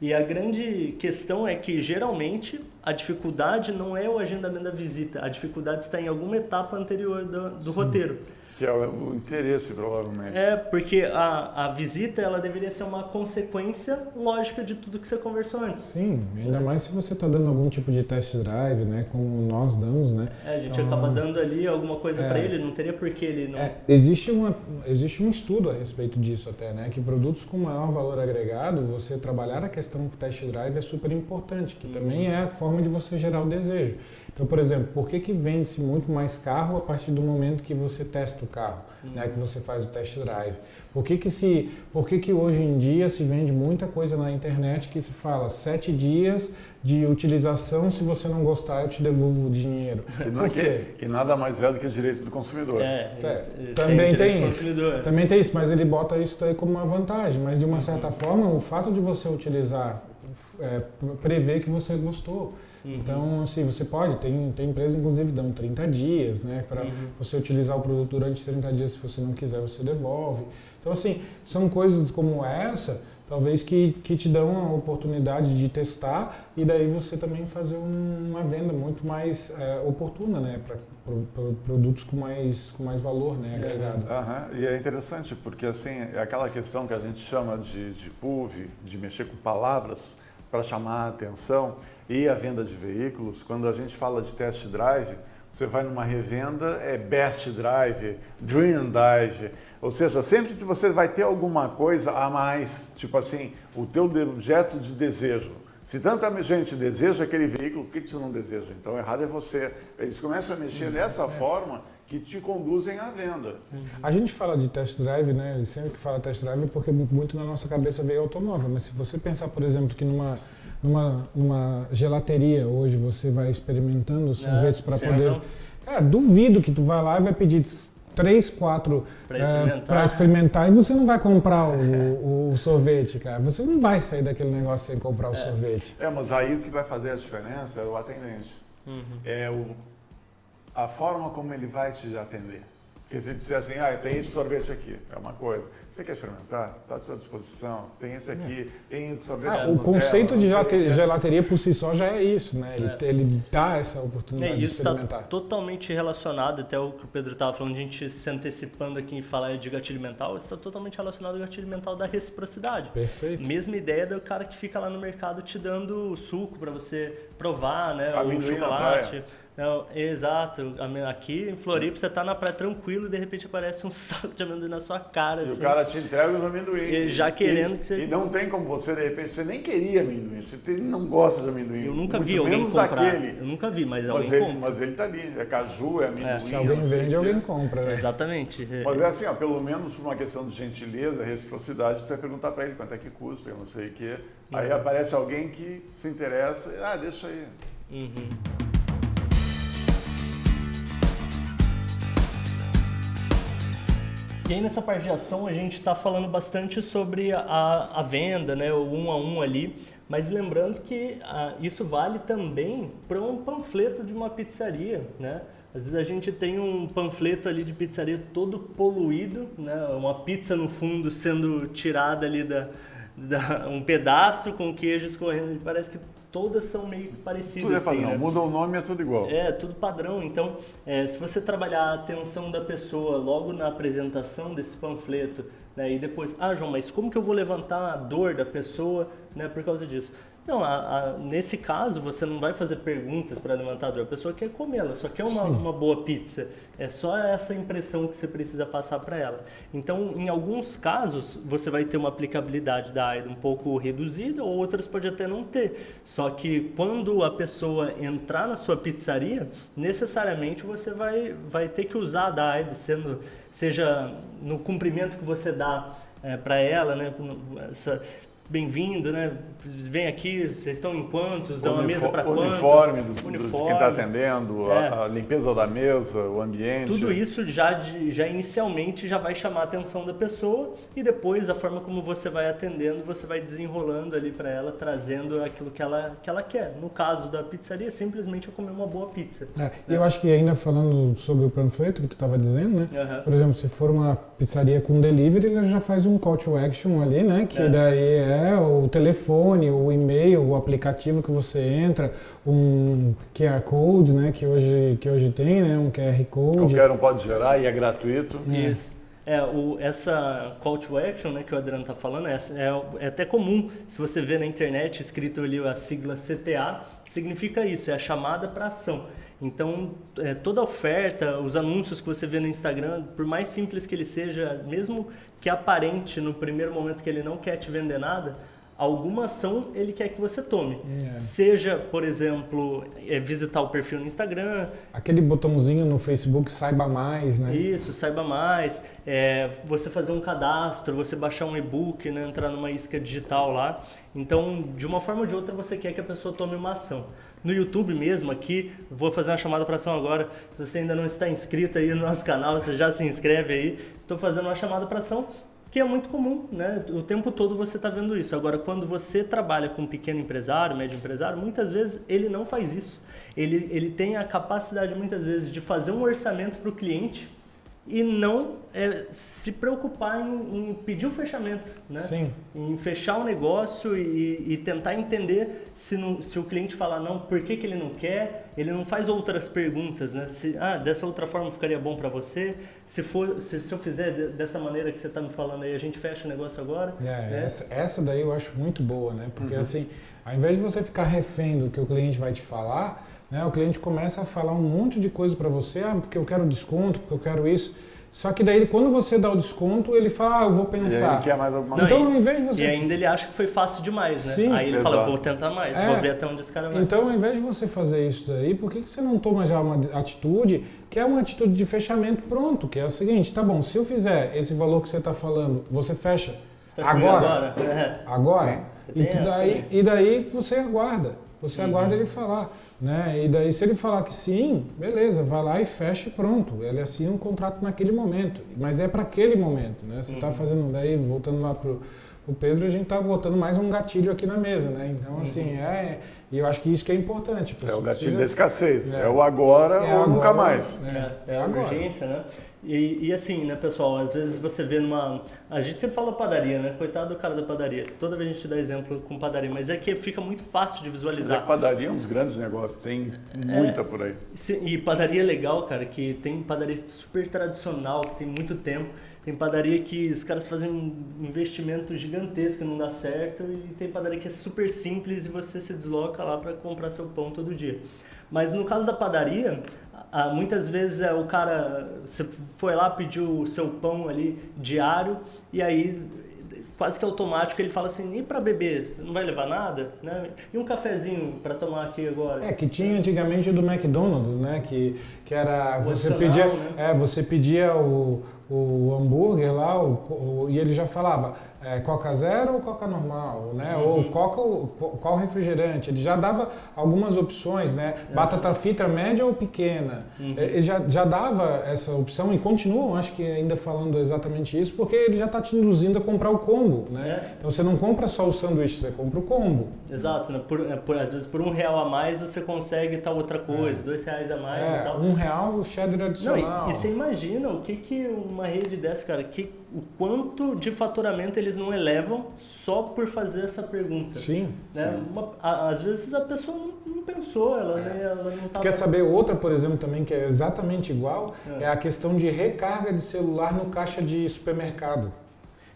E a grande questão é que, geralmente, a dificuldade não é o agendamento da visita, a dificuldade está em alguma etapa anterior do, do roteiro. Que é o interesse, provavelmente. É, porque a, a visita ela deveria ser uma consequência lógica de tudo que você conversou antes. Sim, ainda mais se você está dando algum tipo de test drive, né? Como nós damos, né? É, a gente então, acaba dando ali alguma coisa é, para ele, não teria por que ele não. É, existe, uma, existe um estudo a respeito disso até, né? Que produtos com maior valor agregado, você trabalhar a questão do test drive é super importante, que uhum. também é a forma de você gerar o desejo. Então, por exemplo, por que, que vende-se muito mais carro a partir do momento que você testa o carro, uhum. né, que você faz o test drive? Por que, que, se, por que, que hoje em dia se vende muita coisa na internet que se fala sete dias de utilização, se você não gostar eu te devolvo o dinheiro? Que, não, que, que nada mais é do que os direitos do consumidor. É, é, também tem, tem isso. Também tem isso, mas ele bota isso aí como uma vantagem. Mas de uma certa uhum. forma, o fato de você utilizar é, prever que você gostou. Uhum. Então, assim, você pode, tem, tem empresas inclusive dão 30 dias, né, para uhum. você utilizar o produto durante 30 dias, se você não quiser, você devolve. Então, assim, são coisas como essa, talvez que, que te dão a oportunidade de testar e daí você também fazer um, uma venda muito mais é, oportuna, né, para pro, pro, produtos com mais, com mais valor, né, agregado. Uhum. E é interessante porque, assim, é aquela questão que a gente chama de, de PUV, de mexer com palavras para chamar a atenção, e a venda de veículos, quando a gente fala de test drive, você vai numa revenda, é best drive, dream drive, ou seja, sempre que você vai ter alguma coisa a mais, tipo assim, o teu objeto de desejo. Se tanta gente deseja aquele veículo, por que, que você não deseja? Então, errado é você. Eles começam a mexer uhum. dessa é. forma que te conduzem à venda. A gente fala de test drive, né? Sempre que fala test drive, porque muito na nossa cabeça veio automóvel. Mas se você pensar, por exemplo, que numa numa, numa gelateria hoje você vai experimentando os sorvetes é, para poder. É, duvido que tu vai lá e vai pedir três, quatro para experimentar. É, experimentar. e você não vai comprar o, o, o, sorvete, cara. Você não vai sair daquele negócio sem comprar o é. sorvete. É, mas aí o que vai fazer a diferença é o atendente. Uhum. É o, a forma como ele vai te atender. Porque se ele disser assim, ah, tem esse sorvete aqui, é uma coisa. Você quer experimentar? Está à sua disposição. Tem esse aqui, tem ah, O conceito de gelateria por si só já é isso, né? Ele, é. ele dá essa oportunidade é, de tá experimentar. Está totalmente relacionado, até o que o Pedro estava falando, a gente se antecipando aqui em falar de gatilho mental, isso está totalmente relacionado ao gatilho mental da reciprocidade. Perfeito. Mesma ideia do cara que fica lá no mercado te dando suco para você provar, né? o chocolate. Não, exato. Aqui em Floripa você tá na praia tranquilo e de repente aparece um [laughs] saco de amendoim na sua cara. E assim. o cara te entrega os amendoim. E já querendo e, que você. E não tem como você, de repente, você nem queria amendoim, você não gosta de amendoim. Eu nunca vi alguém comprar. Daquele. Eu nunca vi, mas, mas alguém ele, compra. Mas ele tá ali, é caju, é amendoim. É. Se alguém vende, alguém compra, né? Exatamente. Mas é assim, ó, pelo menos por uma questão de gentileza, reciprocidade, tu vai perguntar para ele quanto é que custa, eu não sei o quê. Aí uhum. aparece alguém que se interessa, ah, deixa aí. Uhum. E aí nessa parte de ação a gente está falando bastante sobre a, a venda, né, o um a um ali, mas lembrando que ah, isso vale também para um panfleto de uma pizzaria, né? Às vezes a gente tem um panfleto ali de pizzaria todo poluído, né? Uma pizza no fundo sendo tirada ali da, da um pedaço com queijo escorrendo, parece que todas são meio parecidas. Tudo é padrão, assim, né? muda o nome é tudo igual. É, tudo padrão. Então, é, se você trabalhar a atenção da pessoa logo na apresentação desse panfleto, né, e depois, ah, João, mas como que eu vou levantar a dor da pessoa né, por causa disso? Não, a, a, nesse caso você não vai fazer perguntas para levantar a dor. A pessoa quer comer, ela só quer uma, uma boa pizza. É só essa impressão que você precisa passar para ela. Então, em alguns casos, você vai ter uma aplicabilidade da AIDA um pouco reduzida, ou outras pode até não ter. Só que quando a pessoa entrar na sua pizzaria, necessariamente você vai, vai ter que usar a da AIDA, sendo, seja no cumprimento que você dá é, para ela, né? Essa, bem-vindo, né? Vem aqui, vocês estão em quantos? É uma mesa para quantos? Uniforme do, uniforme. de quem está atendendo, é. a, a, limpeza da mesa, o ambiente. Tudo isso já, já inicialmente já vai chamar a atenção da pessoa e depois a forma como você vai atendendo, você vai desenrolando ali para ela, trazendo aquilo que ela, que ela quer. No caso da pizzaria, simplesmente é comer uma boa pizza. É, né? Eu acho que ainda falando sobre o panfleto que tu estava dizendo, né? Uhum. Por exemplo, se for uma pizzaria com delivery, ele já faz um call to action ali, né? Que é. daí é o telefone, o e-mail, o aplicativo que você entra, um QR Code, né? Que hoje, que hoje tem, né? Um QR Code. Qualquer um pode gerar e é gratuito. Isso. É, o, essa call to action né, que o Adriano está falando é, é, é, até comum. Se você vê na internet escrito ali a sigla CTA, significa isso, é a chamada para ação. Então, é, toda oferta, os anúncios que você vê no Instagram, por mais simples que ele seja, mesmo que aparente no primeiro momento que ele não quer te vender nada, alguma ação ele quer que você tome. É. Seja, por exemplo, é, visitar o perfil no Instagram. Aquele botãozinho no Facebook, saiba mais, né? Isso, saiba mais. É, você fazer um cadastro, você baixar um e-book, né, entrar numa isca digital lá. Então, de uma forma ou de outra, você quer que a pessoa tome uma ação no YouTube mesmo aqui. Vou fazer uma chamada para ação agora. Se você ainda não está inscrito aí no nosso canal, você já se inscreve aí. Estou fazendo uma chamada para ação que é muito comum, né? O tempo todo você está vendo isso. Agora, quando você trabalha com um pequeno empresário, médio empresário, muitas vezes ele não faz isso. Ele, ele tem a capacidade, muitas vezes, de fazer um orçamento para o cliente e não é, se preocupar em, em, pedir o fechamento, né? Sim. Em fechar o negócio e, e tentar entender se, não, se o cliente falar não, por que, que ele não quer, ele não faz outras perguntas, né? Se, ah, dessa outra forma ficaria bom para você, se, for, se, se eu fizer dessa maneira que você está me falando aí, a gente fecha o negócio agora. É, né? essa, essa daí eu acho muito boa, né? Porque uhum. assim, ao invés de você ficar refém do que o cliente vai te falar, né? O cliente começa a falar um monte de coisa para você, ah, porque eu quero desconto, porque eu quero isso. Só que daí, quando você dá o desconto, ele fala, ah, eu vou pensar. ele quer mais alguma Então, ao invés de você... E ainda ele acha que foi fácil demais, né? Sim, Aí ele exato. fala, vou tentar mais, é. vou ver até onde esse cara vai. Então, ao invés de você fazer isso daí, por que, que você não toma já uma atitude que é uma atitude de fechamento pronto? Que é o seguinte, tá bom, se eu fizer esse valor que você está falando, você fecha você tá agora? Agora? É. [laughs] agora? E daí, e daí você aguarda. Você uhum. aguarda ele falar. Né? E daí, se ele falar que sim, beleza, vai lá e fecha e pronto. Ele assina um contrato naquele momento. Mas é para aquele momento. Né? Você está uhum. fazendo, daí, voltando lá para o Pedro, a gente está botando mais um gatilho aqui na mesa. Né? Então, assim, uhum. é. E eu acho que isso que é importante. É o gatilho precisa... da escassez. É. é, o agora é ou agora, nunca mais. É, é, é a urgência, né? E, e, assim, né, pessoal, às vezes você vê numa. A gente sempre fala padaria, né? Coitado do cara da padaria. Toda vez a gente dá exemplo com padaria, mas é que fica muito fácil de visualizar. Mas padaria é um dos grandes negócios, tem muita é, por aí. E padaria é legal, cara, que tem padaria super tradicional, que tem muito tempo. Tem padaria que os caras fazem um investimento gigantesco e não dá certo. E tem padaria que é super simples e você se desloca lá para comprar seu pão todo dia. Mas no caso da padaria, muitas vezes é, o cara você foi lá, pediu o seu pão ali diário e aí quase que automático ele fala assim, e para beber, você não vai levar nada? Né? E um cafezinho para tomar aqui agora? É, que tinha antigamente do McDonald's, né? Que, que era, você pedia, né? é, você pedia o, o hambúrguer lá o, o, e ele já falava é, Coca Zero ou Coca normal, né? Uhum. Ou Coca qual refrigerante. Ele já dava algumas opções, né? Uhum. Batata frita média ou pequena. Uhum. É, ele já, já dava essa opção e continuam, acho que ainda falando exatamente isso, porque ele já está te induzindo a comprar o combo, né? É. Então você não compra só o sanduíche, você compra o combo. Exato, né? Por, é, por, às vezes por um real a mais você consegue tal outra coisa, é. dois reais a mais e tal. Um real o cheddar adicional. Não, e, e você imagina o que, que uma rede dessa, cara, que o quanto de faturamento eles não elevam só por fazer essa pergunta. Sim. Né? sim. Uma, a, às vezes a pessoa não, não pensou, ela, é. né, ela não Quer saber outra, por exemplo, também que é exatamente igual? É. é. a questão de recarga de celular no caixa de supermercado.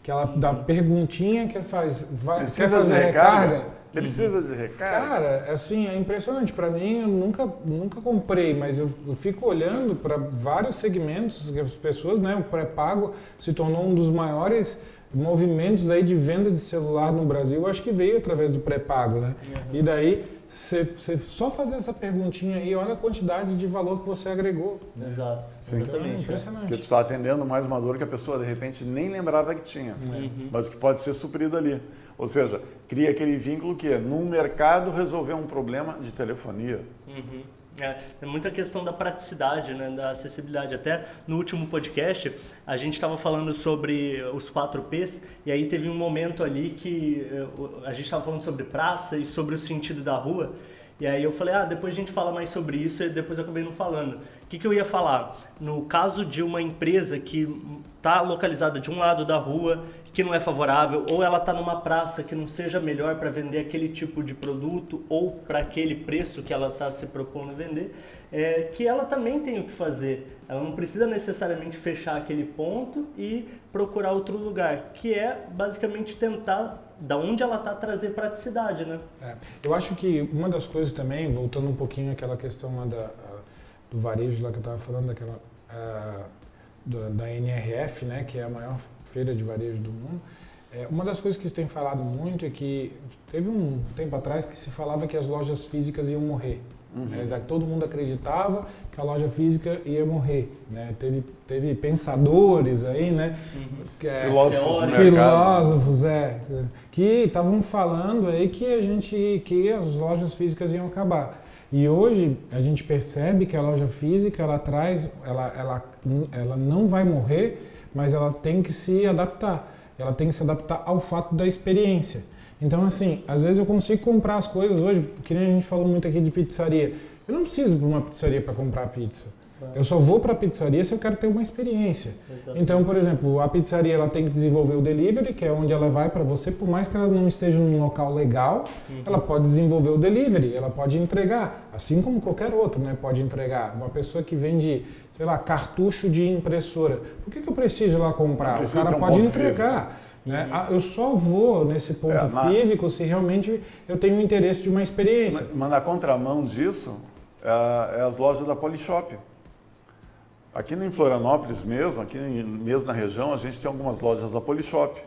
Que ela dá perguntinha que faz. Vai, Precisa fazer recarga? recarga? Precisa de recarga? Cara, assim, é impressionante. Para mim, eu nunca, nunca comprei, mas eu, eu fico olhando para vários segmentos que as pessoas, né? O pré-pago se tornou um dos maiores movimentos aí de venda de celular no Brasil. Eu acho que veio através do pré-pago, né? Uhum. E daí, você só fazer essa perguntinha aí, olha a quantidade de valor que você agregou. Exato. Sim. Exatamente. Então, é impressionante. Porque tu está atendendo mais uma dor que a pessoa, de repente, nem lembrava que tinha. Uhum. Mas que pode ser suprida ali. Ou seja, cria aquele vínculo que é, num mercado, resolver um problema de telefonia. Uhum. É, é muita questão da praticidade, né, da acessibilidade. Até no último podcast, a gente estava falando sobre os 4 Ps, e aí teve um momento ali que eh, a gente estava falando sobre praça e sobre o sentido da rua. E aí eu falei, ah, depois a gente fala mais sobre isso, e depois eu acabei não falando. O que, que eu ia falar? No caso de uma empresa que está localizada de um lado da rua que não é favorável, ou ela está numa praça que não seja melhor para vender aquele tipo de produto ou para aquele preço que ela está se propondo vender, é, que ela também tem o que fazer. Ela não precisa necessariamente fechar aquele ponto e procurar outro lugar, que é basicamente tentar, da onde ela está, trazer praticidade, né? É, eu acho que uma das coisas também, voltando um pouquinho àquela questão lá da, do varejo lá que eu estava falando, daquela, uh, da, da NRF, né, que é a maior feira de varejo do mundo. É, uma das coisas que se tem falado muito é que teve um tempo atrás que se falava que as lojas físicas iam morrer. Uhum. Né? Todo mundo acreditava que a loja física ia morrer. Né? Teve, teve pensadores aí, né? Uhum. Que, é, filósofos, filósofos é, que estavam falando aí que a gente que as lojas físicas iam acabar. E hoje a gente percebe que a loja física ela traz, ela, ela, ela não vai morrer, mas ela tem que se adaptar. ela tem que se adaptar ao fato da experiência. Então, assim, às vezes eu consigo comprar as coisas hoje, que nem a gente falou muito aqui de pizzaria. Eu não preciso para uma pizzaria para comprar pizza. Eu só vou para a pizzaria se eu quero ter uma experiência. Exatamente. Então, por exemplo, a pizzaria ela tem que desenvolver o delivery, que é onde ela vai para você, por mais que ela não esteja num local legal, uhum. ela pode desenvolver o delivery, ela pode entregar, assim como qualquer outro, né? Pode entregar. Uma pessoa que vende, sei lá, cartucho de impressora. Por que, que eu preciso ir lá comprar? O cara um pode entregar. Né? Uhum. Eu só vou nesse ponto é, físico se realmente eu tenho interesse de uma experiência. Mas, mas na contramão disso, é, é as lojas da Polishop. Aqui em Florianópolis mesmo, aqui mesmo na região, a gente tem algumas lojas da Polishop,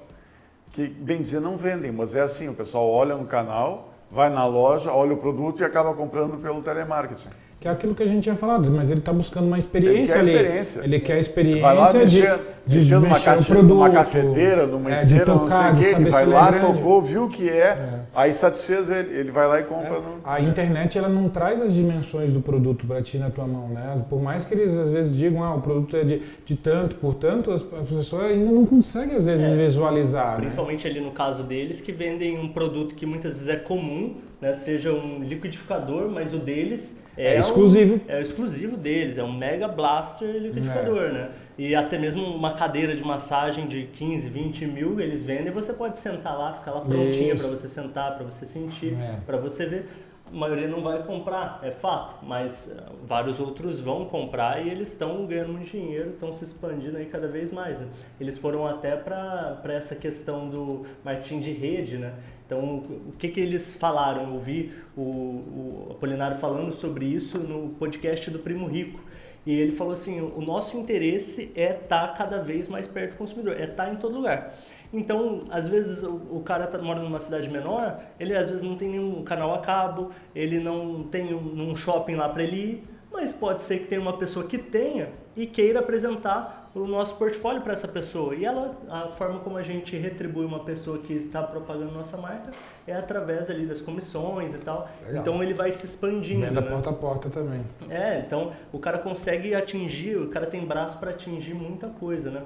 que bem dizer não vendem, mas é assim, o pessoal olha no canal, vai na loja, olha o produto e acaba comprando pelo telemarketing. Que é aquilo que a gente tinha falado, mas ele está buscando uma experiência ele quer experiência. Ele quer experiência vai lá mexer, de, de mexer numa, caixa, produto, numa cafeteira, numa é, esteira, tocar, não sei o quê. Ele vai lá, é tocou, viu o que é, é, aí satisfez ele. Ele vai lá e compra. É. No... A internet ela não traz as dimensões do produto para ti na tua mão, né? Por mais que eles às vezes digam, ah, o produto é de, de tanto por tanto, as, as pessoas ainda não conseguem às vezes é. visualizar. Né? Principalmente né? ali no caso deles que vendem um produto que muitas vezes é comum, né? Seja um liquidificador, mas o deles é, é exclusivo. Um, é exclusivo deles, é um Mega Blaster liquidificador, é. né? E até mesmo uma cadeira de massagem de 15, 20 mil eles vendem e você pode sentar lá, ficar lá prontinha para você sentar, para você sentir, é. para você ver. A maioria não vai comprar, é fato, mas uh, vários outros vão comprar e eles estão ganhando muito dinheiro, estão se expandindo aí cada vez mais. Né? Eles foram até para essa questão do marketing de rede, né? Então, o que, que eles falaram? Eu ouvi o, o Apolinário falando sobre isso no podcast do Primo Rico. E ele falou assim: o nosso interesse é estar tá cada vez mais perto do consumidor, é estar tá em todo lugar. Então, às vezes o, o cara tá, mora numa cidade menor, ele às vezes não tem nenhum canal a cabo, ele não tem um, um shopping lá para ele ir, mas pode ser que tenha uma pessoa que tenha e queira apresentar o nosso portfólio para essa pessoa. E ela, a forma como a gente retribui uma pessoa que está propagando nossa marca é através ali das comissões e tal. Legal. Então ele vai se expandindo. Venda né? porta a porta também. É, então o cara consegue atingir, o cara tem braço para atingir muita coisa, né?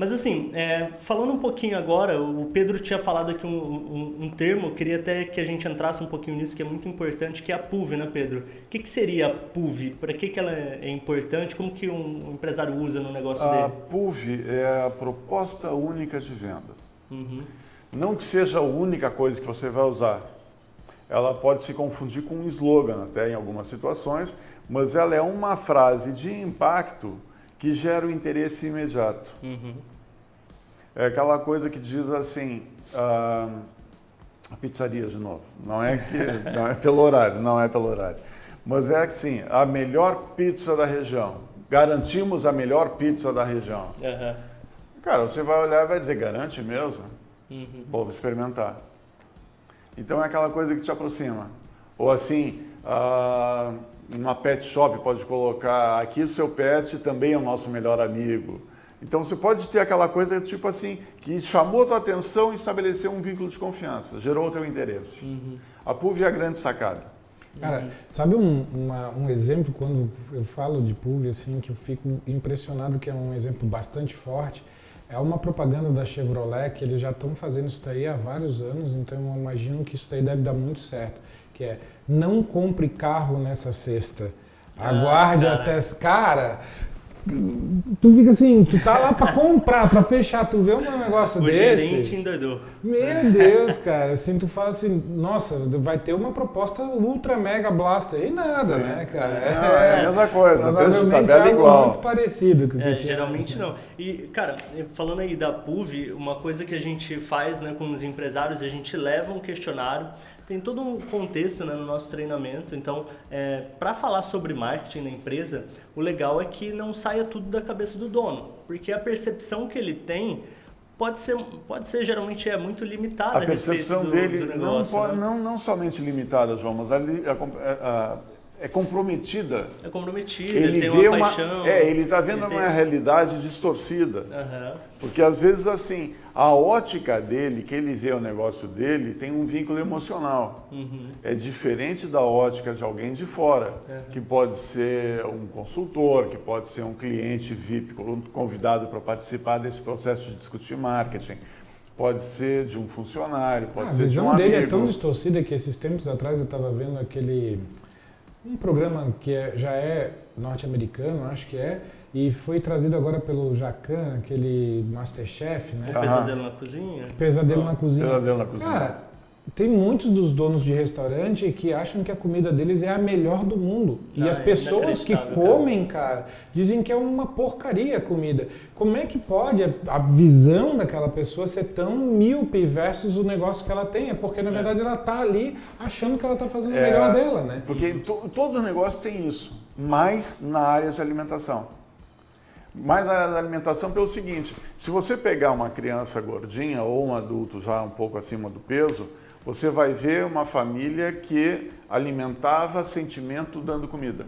Mas assim, é, falando um pouquinho agora, o Pedro tinha falado aqui um, um, um, termo, queria até que a gente entrasse um pouquinho nisso, que é muito importante, que é a PUV, né, Pedro? O que, que seria a PUV? Para que, que ela é importante? Como que um empresário usa no negócio a dele? A PUV é a proposta única de vendas. Uhum. Não que seja a única coisa que você vai usar. Ela pode se confundir com um slogan até em algumas situações, mas ela é uma frase de impacto que gera o interesse imediato. Uhum. É aquela coisa que diz assim, a pizzaria de novo, não é que [laughs] não é pelo horário, não é pelo horário, mas é assim, a melhor pizza da região, garantimos a melhor pizza da região. Uhum. Cara, você vai olhar e vai dizer, garante mesmo? Uhum. Vou experimentar. Então é aquela coisa que te aproxima. Ou assim, uma pet shop pode colocar aqui o seu pet também é o nosso melhor amigo. Então você pode ter aquela coisa tipo assim que chamou a tua atenção e estabeleceu um vínculo de confiança, gerou o teu interesse. Uhum. A PUV é a grande sacada. Cara, sabe um, uma, um exemplo quando eu falo de PUV assim que eu fico impressionado que é um exemplo bastante forte. É uma propaganda da Chevrolet que eles já estão fazendo isso daí há vários anos, então eu imagino que isso daí deve dar muito certo que é não compre carro nessa sexta. Ah, Aguarde ah, até. Cara, tu fica assim, tu tá lá para comprar, para fechar, tu vê um negócio o desse. Gerente. Meu Deus, cara, assim, tu fala assim, nossa, vai ter uma proposta ultra mega blaster e nada, Sim. né, cara? É, é a mesma coisa, preço de tabela é igual. muito parecido com o que é, geralmente não. E, cara, falando aí da PUV, uma coisa que a gente faz, né, com os empresários, a gente leva um questionário tem todo um contexto né, no nosso treinamento. Então, é, para falar sobre marketing na empresa, o legal é que não saia tudo da cabeça do dono, porque a percepção que ele tem pode ser, pode ser geralmente é muito limitada a, a percepção do, dele do negócio, não, pode, né? não, não somente limitada, João, mas ali a, a, é comprometida. É comprometida, ele, ele tem vê uma, uma paixão. É, ele está vendo uma tem... realidade distorcida. Uhum. Porque às vezes assim, a ótica dele, que ele vê o negócio dele, tem um vínculo emocional. Uhum. É diferente da ótica de alguém de fora, uhum. que pode ser um consultor, que pode ser um cliente VIP convidado para participar desse processo de discutir marketing. pode ser de um funcionário, pode Ah, ser a de um visão dele amigo. é tão distorcida que esses tempos atrás eu estava vendo aquele um programa que é- já é norte-americano, acho que é, e foi trazido agora pelo Jacan, aquele Masterchef, né? O pesadelo na cozinha. Pesadelo na cozinha. Pesadelo na cozinha. Cara, tem muitos dos donos de restaurante que acham que a comida deles é a melhor do mundo. E Ah, as é pessoas que comem, cara, dizem que é uma porcaria a comida. Como é que pode a, visão daquela pessoa ser tão míope versus o negócio que ela tem? É porque, na verdade, ela tá ali achando que ela tá fazendo o É, melhor dela, né? Porque to- todo negócio tem isso, mas na área de alimentação. Mais na área da alimentação pelo seguinte, se você pegar uma criança gordinha ou um adulto já um pouco acima do peso, você vai ver uma família que alimentava sentimento dando comida.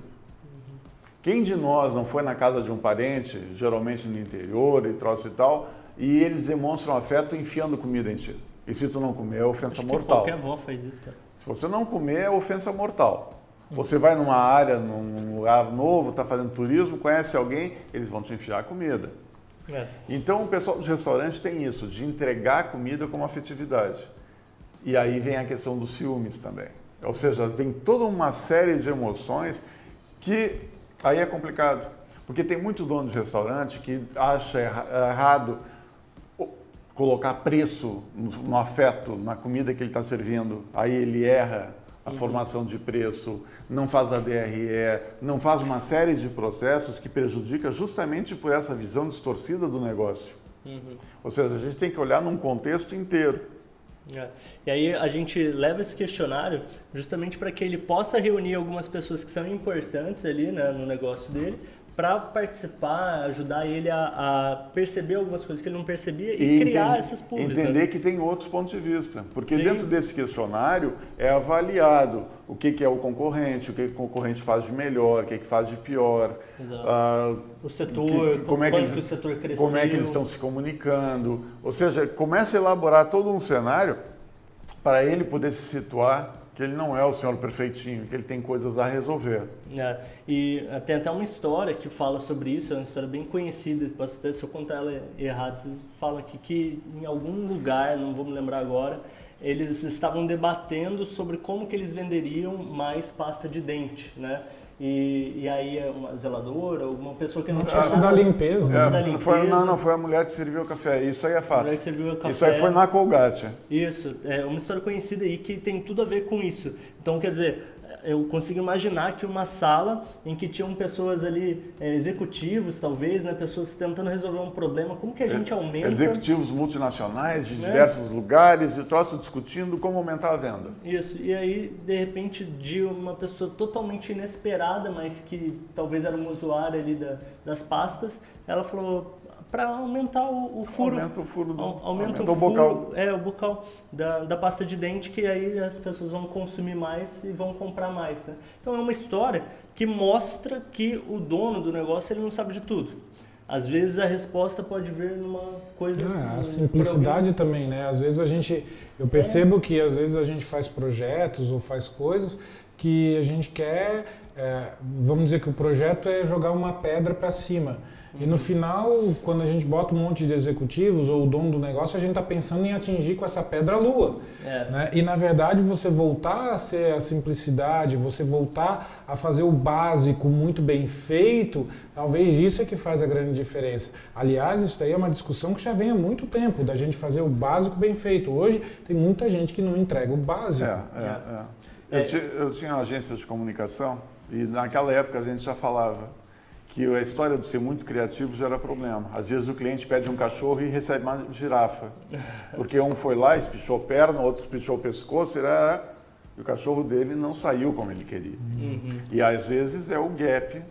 Quem de nós não foi na casa de um parente, geralmente no interior e troço e tal, e eles demonstram afeto enfiando comida em ti? E se tu não comer, é ofensa Acho mortal. qualquer avó faz isso, cara. Se você não comer, é ofensa mortal. Você vai numa área, num lugar novo, está fazendo turismo, conhece alguém, eles vão te enfiar comida. É. Então o pessoal dos restaurantes tem isso, de entregar comida como afetividade. E aí vem a questão dos ciúmes também. Ou seja, vem toda uma série de emoções que aí é complicado. Porque tem muito dono de restaurante que acha erra- errado colocar preço no, afeto, na comida que ele está servindo. Aí ele erra a formação de preço, não faz a DRE, não faz uma série de processos que prejudica justamente por essa visão distorcida do negócio. Uhum. Ou seja, a gente tem que olhar num contexto inteiro. É. E aí a gente leva esse questionário justamente para que ele possa reunir algumas pessoas que são importantes ali né, no negócio dele para participar, ajudar ele a, a perceber algumas coisas que ele não percebia e, criar entender- essas pools. Entender que tem outros pontos de vista. Porque Sim. dentro desse questionário é avaliado o que, que é o concorrente, o que, que o concorrente faz de melhor, o que, que faz de pior. Exato. ah, O setor, que- como é que quanto eles- que o setor cresceu. como é que eles estão se comunicando. Ou seja, começa a elaborar todo um cenário para ele poder se situar que ele não é o senhor perfeitinho, que ele tem coisas a resolver. É, e tem até uma história que fala sobre isso, é uma história bem conhecida, posso até, se eu contar ela errado, vocês falam aqui que em algum lugar, não vou me lembrar agora, eles estavam debatendo sobre como que eles venderiam mais pasta de dente, né? E, e aí uma zeladora, alguma pessoa que não tinha Isso nada- da limpeza, né? Da É, limpeza. foi, não, não, foi a mulher que serviu o café. Isso aí é a fato. mulher que serviu o café. Isso aí foi na Colgate. Isso, é uma história conhecida aí que tem tudo a ver com isso. Então, quer dizer, eu consigo imaginar que uma sala em que tinham pessoas ali, é, executivos talvez, né, pessoas tentando resolver um problema, como que a gente aumenta... Executivos multinacionais de É. diversos lugares e troço discutindo como aumentar a venda. Isso, e aí, de repente, de uma pessoa totalmente inesperada, mas que talvez era uma usuária ali da- das pastas, ela falou para aumentar o, o furo. Aumenta o furo do- Au- aumenta, aumenta o, o furo, bocal. É, o bocal da, da pasta de dente, que aí as pessoas vão consumir mais e vão comprar mais. né? Então é uma história que mostra que o dono do negócio ele não sabe de tudo. Às vezes a resposta pode vir numa coisa. Ah, a simplicidade também, né? Às vezes a gente, eu percebo que às vezes a gente faz projetos ou faz coisas que a gente quer, é, vamos dizer que o projeto é jogar uma pedra para cima. E no final, quando a gente bota um monte de executivos ou o dono do negócio, a gente está pensando em atingir com essa pedra a lua. É. né? E na verdade, você voltar a ser a simplicidade, você voltar a fazer o básico muito bem feito, talvez isso é que faz a grande diferença. Aliás, isso daí é uma discussão que já vem há muito tempo, da gente fazer o básico bem feito. Hoje tem muita gente que não entrega o básico. É, é, é. É. Eu, ti- eu tinha uma agência de comunicação e naquela época a gente já falava que a história de ser muito criativo já era problema. Às vezes o cliente pede um cachorro e recebe uma girafa. Porque um foi lá, espichou perna, outro espichou o pescoço, era, e o cachorro dele não saiu como ele queria. Uhum. E às vezes é o gap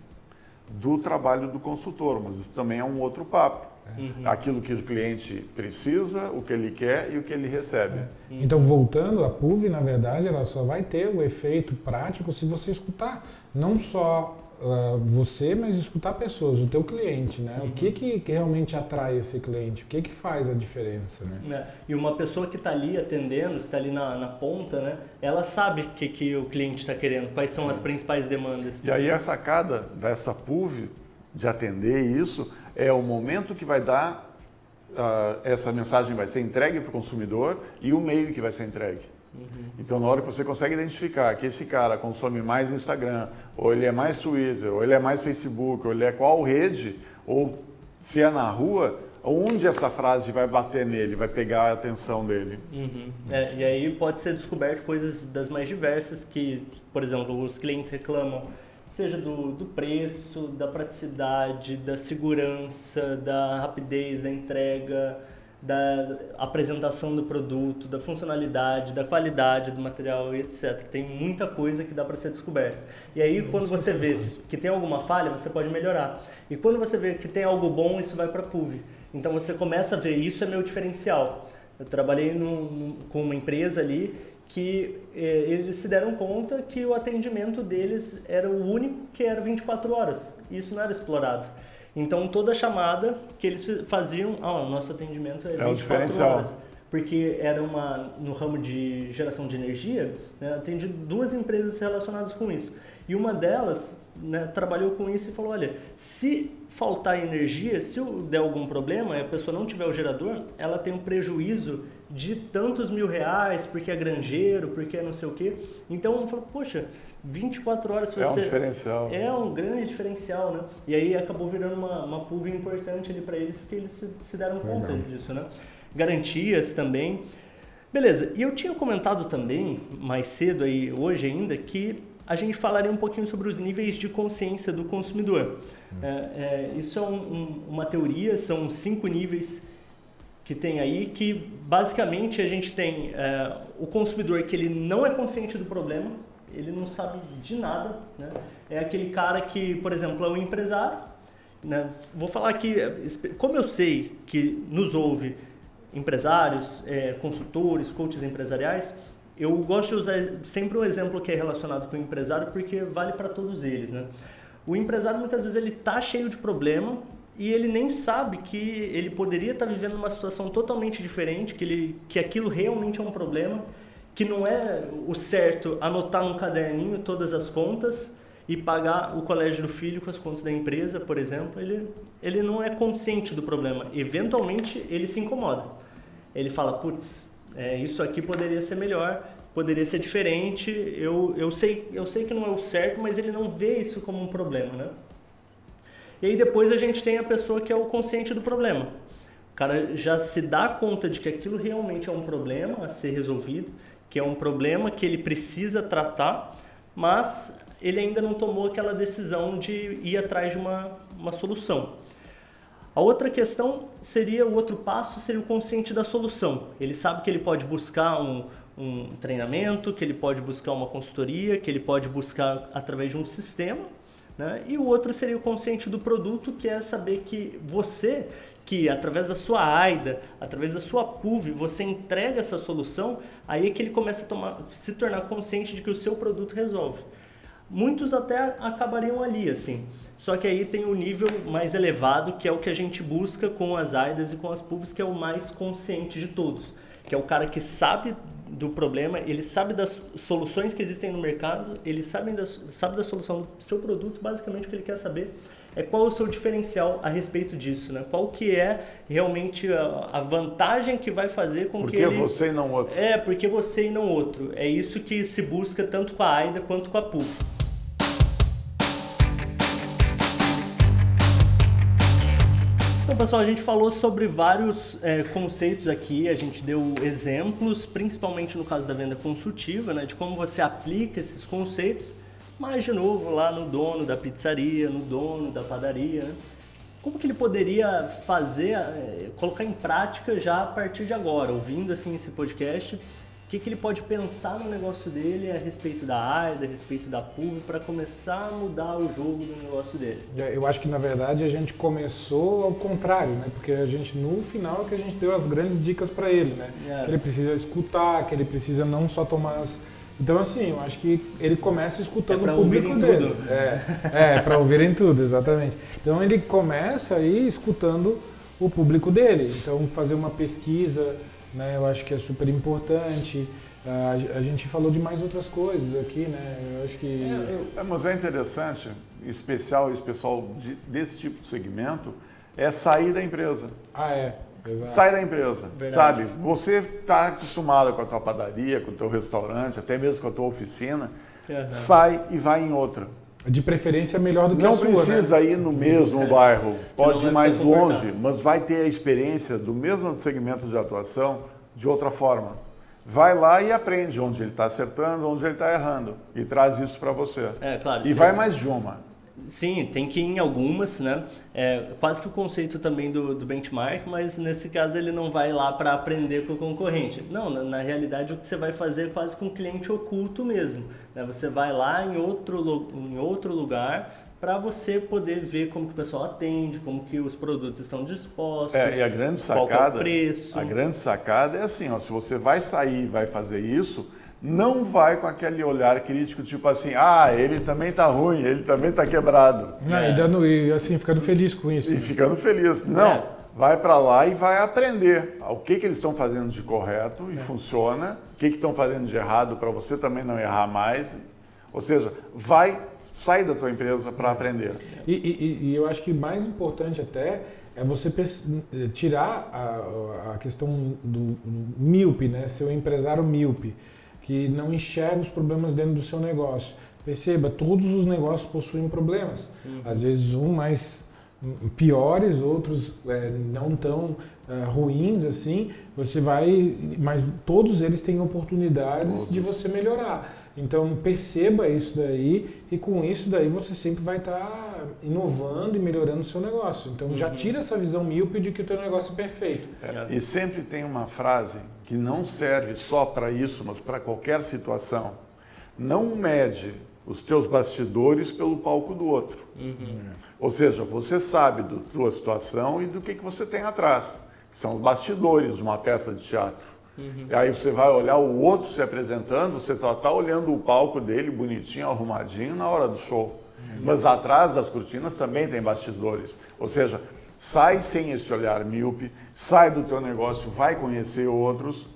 do trabalho do consultor, mas isso também é um outro papo. Uhum. Aquilo que o cliente precisa, o que ele quer e o que ele recebe. Então, voltando, a PUV, na verdade, ela só vai ter o efeito prático se você escutar. Não só ah, você, mas escutar pessoas, o teu cliente, né? O que, que que realmente atrai esse cliente? O que, que faz a diferença, né? né? E uma pessoa que está ali atendendo, que está ali na, na ponta, né? ela sabe o que, que o cliente está querendo, quais são as principais demandas. E aí a sacada dessa PUV de atender isso é o momento que vai dar uh, essa mensagem vai ser entregue para o consumidor e o meio que vai ser entregue. Uhum. Então, na hora que você consegue identificar que esse cara consome mais Instagram, ou ele é mais Twitter, ou ele é mais Facebook, ou ele é qual rede, ou se é na rua, onde essa frase vai bater nele, vai pegar a atenção dele. Uhum. É, e aí pode ser descoberto coisas das mais diversas que, por exemplo, os clientes reclamam seja do, do preço, da praticidade, da segurança, da rapidez da entrega, da apresentação do produto, da funcionalidade, da qualidade do material, etc. Tem muita coisa que dá para ser descoberta. E aí, quando você vê que tem alguma falha, você pode melhorar. E quando você vê que tem algo bom, isso vai para a PUV. Então você começa a ver, isso é meu diferencial. Eu trabalhei com uma empresa ali que eh, eles se deram conta que o atendimento deles era o único que era 24 horas. E isso não era explorado. Então toda chamada que eles faziam, ah, nosso atendimento é, é 24 horas. Porque era uma no ramo de geração de energia, né, atendi duas empresas relacionadas com isso. E uma delas né, trabalhou com isso e falou: olha, se faltar energia, se der algum problema e a pessoa não tiver o gerador, ela tem um prejuízo de tantos mil reais, porque é granjeiro, porque é não sei o quê. Então eu falo, poxa, 24 horas você. É um diferencial. É um grande diferencial, né? E aí acabou virando uma, uma pulva importante ali para eles, porque eles se, se deram conta Legal. disso, né? Garantias também. Beleza, e eu tinha comentado também, mais cedo aí, hoje ainda, que a gente falaria um pouquinho sobre os níveis de consciência do consumidor. Hum. É, é, isso é um, um, uma teoria, são cinco níveis que tem aí, que basicamente a gente tem é, o consumidor que ele não é consciente do problema, ele não sabe de nada, né? É aquele cara que, por exemplo, é um empresário, né? Vou falar aqui, como eu sei que nos ouve empresários, é, consultores, coaches empresariais, eu gosto de usar sempre um exemplo que é relacionado com o empresário porque vale para todos eles, né? O empresário muitas vezes ele tá cheio de problema e ele nem sabe que ele poderia estar vivendo uma situação totalmente diferente, que, ele, que aquilo realmente é um problema, que não é o certo anotar num caderninho todas as contas e pagar o colégio do filho com as contas da empresa, por exemplo, ele, ele não é consciente do problema. Eventualmente, ele se incomoda. Ele fala, putz, é, isso aqui poderia ser melhor, poderia ser diferente, eu, eu, sei, eu sei que não é o certo, mas ele não vê isso como um problema, né? E aí depois a gente tem a pessoa que é o consciente do problema. O cara já se dá conta de que aquilo realmente é um problema a ser resolvido, que é um problema que ele precisa tratar, mas ele ainda não tomou aquela decisão de ir atrás de uma, uma solução. A outra questão seria, o outro passo seria o consciente da solução. Ele sabe que ele pode buscar um, um treinamento, que ele pode buscar uma consultoria, que ele pode buscar através de um sistema né? E o outro seria o consciente do produto, que é saber que você, que através da sua AIDA, através da sua PUV, você entrega essa solução, aí é que ele começa a tomar, se tornar consciente de que o seu produto resolve. Muitos até acabariam ali, assim. Só que aí tem o um nível mais elevado, que é o que a gente busca com as AIDAs e com as PUVs, que é o mais consciente de todos. Que é o cara que sabe do problema, ele sabe das soluções que existem no mercado, ele sabe da, sabe da solução do seu produto, basicamente o que ele quer saber é qual é o seu diferencial a respeito disso, né? Qual que é realmente a, a vantagem que vai fazer com porque que ele... você e não outro. É, porque você e não outro. É isso que se busca tanto com a AIDA quanto com a PUC. Então, pessoal, a gente falou sobre vários é, conceitos aqui, a gente deu exemplos, principalmente no caso da venda consultiva, né, de como você aplica esses conceitos, mas, de novo, lá no dono da pizzaria, no dono da padaria, né, como que ele poderia fazer, é, colocar em prática já a partir de agora, ouvindo assim esse podcast, que, que ele pode pensar no negócio dele a respeito da AIDA, a respeito da PUV, para começar a mudar o jogo do negócio dele? É, eu acho que na verdade a gente começou ao contrário, né? Porque a gente no final é que a gente deu as grandes dicas para ele, né? É. Que ele precisa escutar, que ele precisa não só tomar as então, assim, eu acho que ele começa escutando é o público dele. Tudo. É, é para ouvirem tudo, exatamente. Então, ele começa aí escutando o público dele. Então, fazer uma pesquisa né? Eu acho que é super importante. A, gente falou de mais outras coisas aqui, né? Eu acho que. É, é, mas é interessante, especial esse pessoal de, desse tipo de segmento, é sair da empresa. Ah, é. Exato. sai da empresa, Verdade. sabe? Você está acostumado com a tua padaria, com o teu restaurante, até mesmo com a tua oficina, uhum. sai e vai em outra. De preferência melhor do que não a sua, Não precisa né? ir no mesmo é. bairro, pode ir mais longe, mas vai ter a experiência do mesmo segmento de atuação de outra forma. Vai lá e aprende onde ele está acertando, onde ele está errando e traz isso para você. É, claro. E sim. vai mais de uma. Sim, tem que ir em algumas, né? É quase que o conceito também do, do benchmark, mas nesse caso ele não vai lá para aprender com o concorrente. Não, na, na, realidade o que você vai fazer é quase com um cliente oculto mesmo. Né? Você vai lá em outro, em outro lugar para você poder ver como que o pessoal atende, como que os produtos estão dispostos, é, e a grande sacada, qual é o preço. A grande sacada é assim, ó, se você vai sair e vai fazer isso, não vai com aquele olhar crítico, tipo assim, ah, ele também está ruim, ele também está quebrado. Não, é. e, dando, e assim, ficando feliz com isso. E ficando feliz. Não, é. vai para lá e vai aprender o que, que eles estão fazendo de correto e é. funciona, o que, que estão fazendo de errado para você também não errar mais. Ou seja, vai, sai da tua empresa para aprender. E, e, e eu acho que mais importante até é você tirar a, a questão do, do míope, né? Ser um empresário míope que não enxerga os problemas dentro do seu negócio. Perceba, todos os negócios possuem problemas. Uhum. Às vezes um mais piores, outros é, não tão é, ruins assim. Você vai, mas todos eles têm oportunidades todos. de você melhorar. Então perceba isso daí e com isso daí você sempre vai estar tá inovando e melhorando o seu negócio. Então uhum. já tira essa visão míope de que o teu negócio é perfeito. É, e sempre tem uma frase que não serve só para isso, mas para qualquer situação. Não mede os teus bastidores pelo palco do outro. Uhum. Ou seja, você sabe da tua situação e do que, que você tem atrás. São os bastidores de uma peça de teatro. Uhum. E aí você vai olhar o outro se apresentando, você só está olhando o palco dele bonitinho, arrumadinho na hora do show. Mas atrás das cortinas também tem bastidores. Ou seja, sai sem esse olhar míope, sai do teu negócio, vai conhecer outros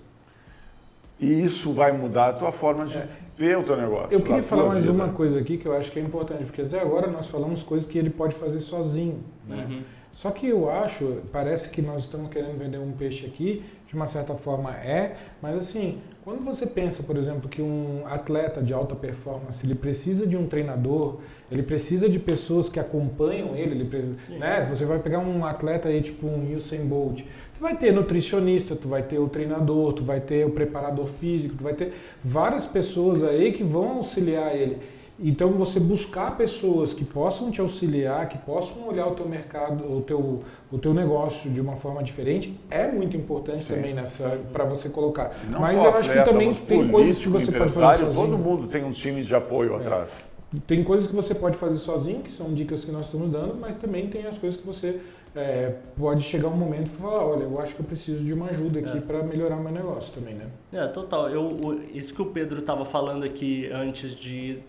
e isso vai mudar a tua forma de é. ver o teu negócio. Eu queria falar mais vida. uma coisa aqui que eu acho que é importante, porque até agora nós falamos coisas que ele pode fazer sozinho. Né? Uhum. Só que eu acho, parece que nós estamos querendo vender um peixe aqui, de uma certa forma é, mas assim, quando você pensa, por exemplo, que um atleta de alta performance, ele precisa de um treinador, ele precisa de pessoas que acompanham ele, ele precisa, né? Você vai pegar um atleta aí, tipo um Usain Bolt, tu vai ter nutricionista, tu vai ter o treinador, tu vai ter o preparador físico, tu vai ter várias pessoas aí que vão auxiliar ele. Então você buscar pessoas que possam te auxiliar, que possam olhar o teu mercado, o teu, o teu negócio de uma forma diferente, é muito importante Sim. também nessa para você colocar. Não mas eu acho que também tem coisas que você pode fazer sozinho. Todo mundo tem um time de apoio é. atrás. Tem coisas que você pode fazer sozinho, que são dicas que nós estamos dando, mas também tem as coisas que você é, pode chegar um momento e falar, olha, eu acho que eu preciso de uma ajuda aqui é. para melhorar meu negócio também, né? É, total. Eu, isso que o Pedro estava falando aqui antes de...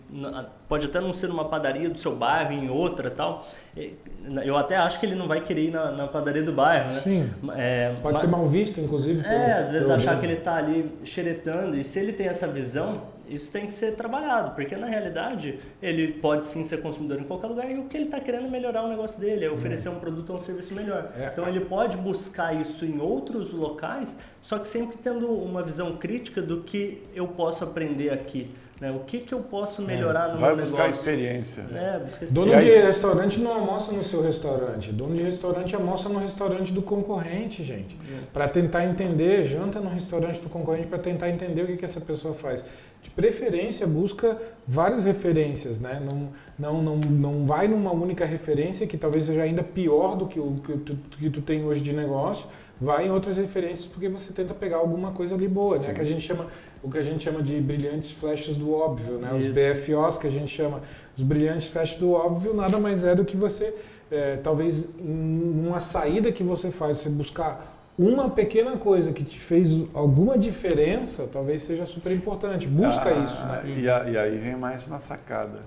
Pode até não ser numa padaria do seu bairro, em outra tal. Eu até acho que ele não vai querer ir na, na padaria do bairro, né? Sim. É, pode mas, ser mal visto, inclusive. É, às vezes achar que ele está ali xeretando. E se ele tem essa visão isso tem que ser trabalhado, porque na realidade ele pode sim ser consumidor em qualquer lugar e o que ele está querendo é melhorar o negócio dele, é oferecer um produto ou um serviço melhor. É. Então ele pode buscar isso em outros locais, só que sempre tendo uma visão crítica do que eu posso aprender aqui. Né? O que, que eu posso melhorar é. no Vai meu buscar negócio? Experiência. É, buscar experiência. Dono de restaurante não almoça no seu restaurante. Dono de restaurante almoça no restaurante do concorrente, gente. É. Para tentar entender, janta no restaurante do concorrente para tentar entender o que, que essa pessoa faz de preferência busca várias referências, né? Não, não, não, não vai numa única referência que talvez seja ainda pior do que o que tu, que tu tem hoje de negócio, vai em outras referências porque você tenta pegar alguma coisa ali boa, né? Que a gente chama o que a gente chama de brilhantes flechas do óbvio, né? Isso. Os BFOs que a gente chama os brilhantes flechas do óbvio nada mais é do que você é, talvez uma saída que você faz, você buscar uma pequena coisa que te fez alguma diferença, talvez seja super importante. Busca ah, isso. Né? E, a, e, aí vem mais uma sacada.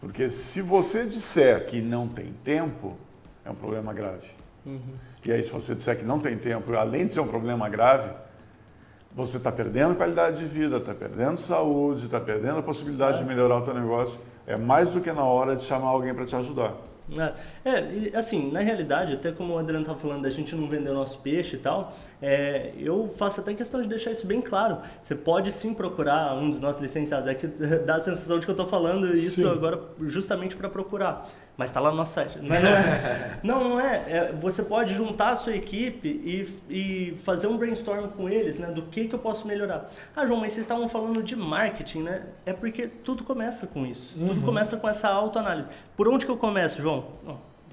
Porque se você disser que não tem tempo, é um problema grave. Uhum. E aí, se você disser que não tem tempo, além de ser um problema grave, você está perdendo qualidade de vida, está perdendo saúde, está perdendo a possibilidade é. de melhorar o teu negócio. É mais do que na hora de chamar alguém para te ajudar. É, é, assim, na realidade, até como o Adriano estava falando, da gente não vender o nosso peixe e tal, é, eu faço até questão de deixar isso bem claro. Você pode sim procurar um dos nossos licenciados. É que [laughs] dá a sensação de que eu estou falando isso sim. agora justamente para procurar. Mas está lá no nosso site. Mas não é. [laughs] não, não é. é. Você pode juntar a sua equipe e, e fazer um brainstorm com eles, né? Do que, que eu posso melhorar. Ah, João, mas vocês estavam falando de marketing, né? É porque tudo começa com isso. Uhum. Tudo começa com essa autoanálise. Por onde que eu começo, João?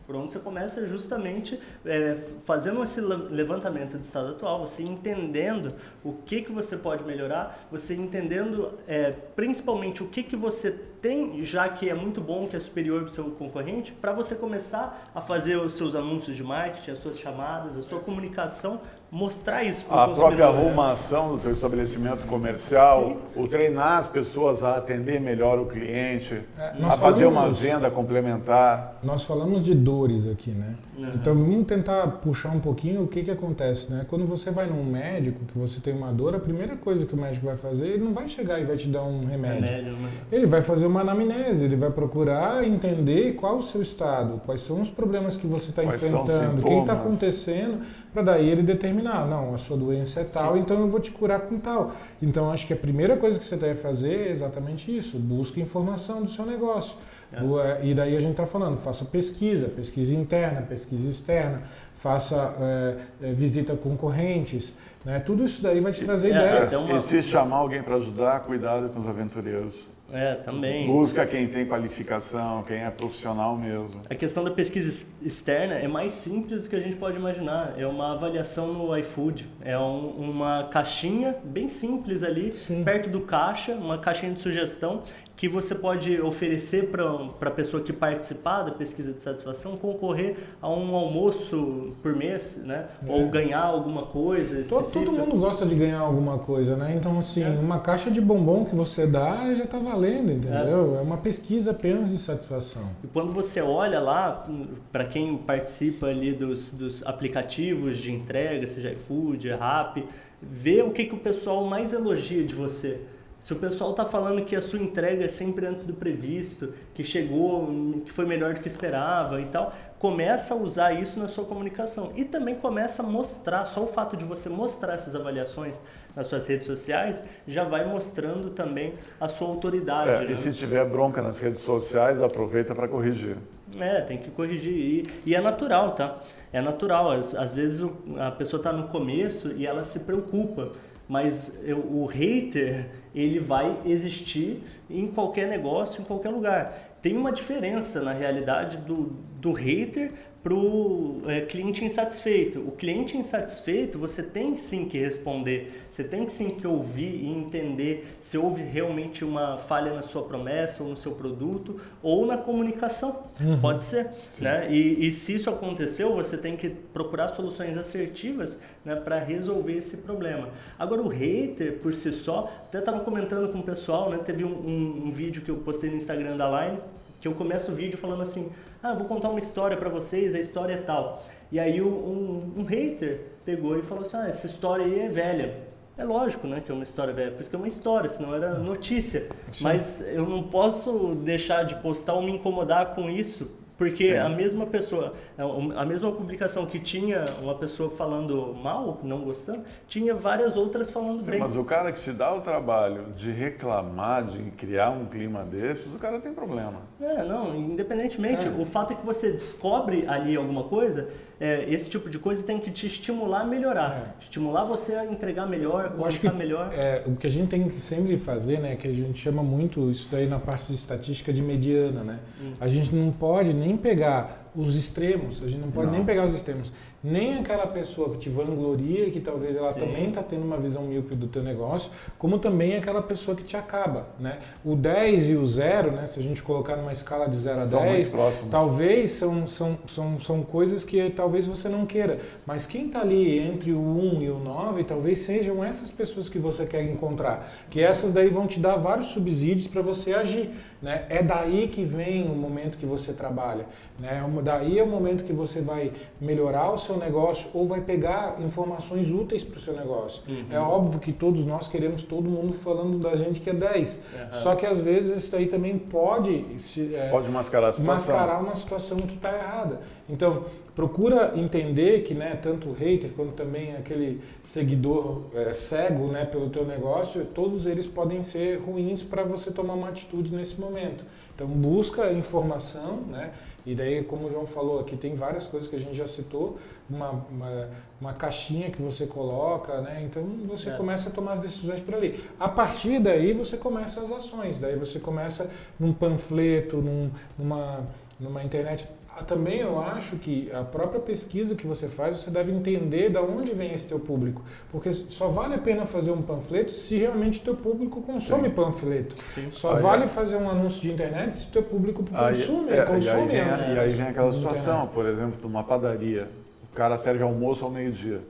Por onde você começa é justamente é, fazendo esse levantamento do estado atual, você entendendo o que, que você pode melhorar, você entendendo é, principalmente o que, que você tem, já que é muito bom, que é superior ao seu concorrente, para você começar a fazer os seus anúncios de marketing, as suas chamadas, a sua comunicação mostrar isso para A própria arrumação do seu estabelecimento comercial, Sim. o treinar as pessoas a atender melhor o cliente, é, a fazer falamos, uma venda complementar. Nós falamos de dores aqui, né? Uhum. Então vamos tentar puxar um pouquinho o que, que acontece, né? Quando você vai num médico, que você tem uma dor, a primeira coisa que o médico vai fazer, ele não vai chegar e vai te dar um remédio. remédio mas... Ele vai fazer uma anamnese, ele vai procurar entender qual o seu estado, quais são os problemas que você está enfrentando, o que está acontecendo, para daí ele determinar, não, a sua doença é tal, Sim. então eu vou te curar com tal. Então acho que a primeira coisa que você deve fazer é exatamente isso, busque informação do seu negócio. É. é e daí a gente está falando, faça pesquisa, pesquisa interna, pesquisa externa, faça é, é, visita a concorrentes, né? tudo isso daí vai te trazer é, ideias. Uma... E se chamar alguém para ajudar, cuidado com os aventureiros. É, também. Busca quem tem qualificação, quem é profissional mesmo. A questão da pesquisa externa é mais simples do que a gente pode imaginar. É uma avaliação no iFood. É um, uma caixinha bem simples ali, Sim. perto do caixa, uma caixinha de sugestão que você pode oferecer para a pessoa que participar da pesquisa de satisfação concorrer a um almoço por mês, né? É. Ou ganhar alguma coisa todo, todo, mundo gosta de ganhar alguma coisa, né? Então, assim, é. uma caixa de bombom que você dá já está valendo, entendeu? É. é uma pesquisa apenas de satisfação. E quando você olha lá, para quem participa ali dos, dos aplicativos de entrega, seja iFood, Rappi, vê o que, que o pessoal mais elogia de você. Se o pessoal está falando que a sua entrega é sempre antes do previsto, que chegou, que foi melhor do que esperava e tal, começa a usar isso na sua comunicação. E também começa a mostrar, só o fato de você mostrar essas avaliações nas suas redes sociais, já vai mostrando também a sua autoridade. É, né? E se tiver bronca nas redes sociais, aproveita para corrigir. É, tem que corrigir. E, e, é natural, tá? É natural. Às, às vezes a pessoa está no começo e ela se preocupa mas eu, o hater ele vai existir em qualquer negócio, em qualquer lugar. Tem uma diferença na realidade do, do hater para o é, cliente insatisfeito. O cliente insatisfeito, você tem sim que responder, você tem sim que ouvir e entender se houve realmente uma falha na sua promessa ou no seu produto ou na comunicação. Uhum. Pode ser. Né? E, e, se isso aconteceu, você tem que procurar soluções assertivas né, para resolver esse problema. Agora, o hater por si só, até estava comentando com o pessoal, né, teve um, um, um vídeo que eu postei no Instagram da Line, que eu começo o vídeo falando assim ah, vou contar uma história para vocês, a história é tal. E aí um, um, hater pegou e falou assim, ah, essa história aí é velha. É lógico, né, que é uma história velha, por isso que é uma história, senão era notícia. Sim. Mas eu não posso deixar de postar ou me incomodar com isso, porque Sim. a mesma pessoa, é, a mesma publicação que tinha uma pessoa falando mal, não gostando, tinha várias outras falando Sim, bem. Mas o cara que se dá o trabalho de reclamar, de criar um clima desses, o cara tem problema. É, não, independentemente, é. o fato é que você descobre ali alguma coisa, é, esse tipo de coisa tem que te estimular a melhorar. É. Estimular você a entregar melhor, comunicar melhor. É, o que a gente tem que sempre fazer, né, que a gente chama muito isso daí na parte de estatística de mediana, né? Hum. A gente não pode nem pegar os extremos, a gente não pode não. nem pegar os extremos nem aquela pessoa que te vangloria, que talvez ela Sim. também está tendo uma visão míope do teu negócio, como também aquela pessoa que te acaba, né? O 10 e o 0, né, se a gente colocar numa escala de 0 a são 10, talvez são, são, são, são coisas que talvez você não queira, mas quem está ali entre o 1 e o 9, talvez sejam essas pessoas que você quer encontrar, que essas daí vão te dar vários subsídios para você agir. Né? É daí que vem o momento que você trabalha. Né? Daí é o momento que você vai melhorar o seu negócio ou vai pegar informações úteis para o seu negócio. Uhum. É óbvio que todos nós queremos todo mundo falando da gente que é 10. Uhum. Só que às vezes isso aí também pode, se, é, pode mascarar, a situação. mascarar uma situação que está errada. Então, procura entender que né, tanto o hater quanto também aquele seguidor é, cego né, pelo teu negócio, todos eles podem ser ruins para você tomar uma atitude nesse momento. Então, busca informação, né? E daí, como o João falou, aqui tem várias coisas que a gente já citou, uma, uma, uma caixinha que você coloca, né? Então você é. começa a tomar as decisões por ali. A partir daí você começa as ações, daí você começa num panfleto, num, numa, numa internet. Também eu acho que a própria pesquisa que você faz, você deve entender de onde vem esse teu público. Porque só vale a pena fazer um panfleto se realmente teu público consome Sim. panfleto. Sim. Só aí, vale é. fazer um anúncio de internet se teu público consome. Aí, é, consome e, aí vem, e aí vem aquela situação, por exemplo, de uma padaria. O cara serve almoço ao meio-dia.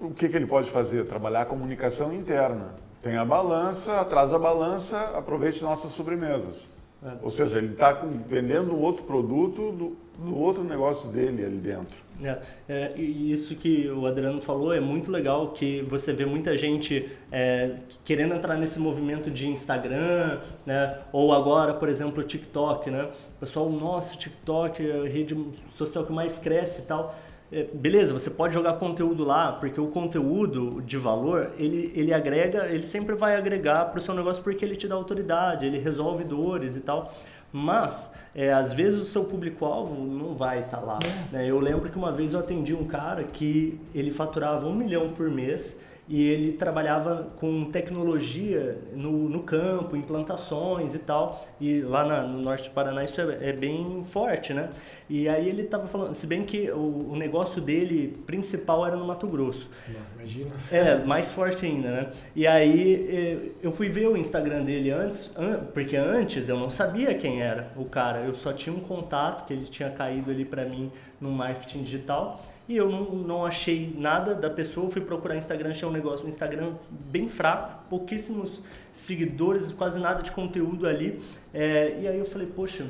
O que, que ele pode fazer? Trabalhar a comunicação interna. Tem a balança, atrás da balança, aproveite nossas sobremesas. É. Ou seja, ele está vendendo outro produto do, do, outro negócio dele ali dentro. É, é, e isso que o Adriano falou é muito legal, que você vê muita gente é, querendo entrar nesse movimento de Instagram, né? ou agora, por exemplo, o TikTok. Né? O pessoal, nossa, TikTok é a rede social que mais cresce e tal. É, beleza, você pode jogar conteúdo lá, porque o conteúdo de valor, ele, ele agrega, ele sempre vai agregar para o seu negócio porque ele te dá autoridade, ele resolve dores e tal. Mas, é, às vezes o seu público-alvo não vai estar tá lá. É. Né? Eu lembro que uma vez eu atendi um cara que ele faturava um milhão por mês e ele trabalhava com tecnologia no, no campo, implantações e tal, e lá na, no norte do Paraná isso é, é, bem forte, né? E aí ele estava falando, se bem que o, o, negócio dele principal era no Mato Grosso. Imagina. É, mais forte ainda, né? E aí é, eu fui ver o Instagram dele antes, porque antes eu não sabia quem era o cara, eu só tinha um contato que ele tinha caído ali para mim no marketing digital e eu não, não achei nada da pessoa, fui procurar Instagram, achei um negócio, um Instagram bem fraco, pouquíssimos seguidores, quase nada de conteúdo ali. É, e aí eu falei, poxa,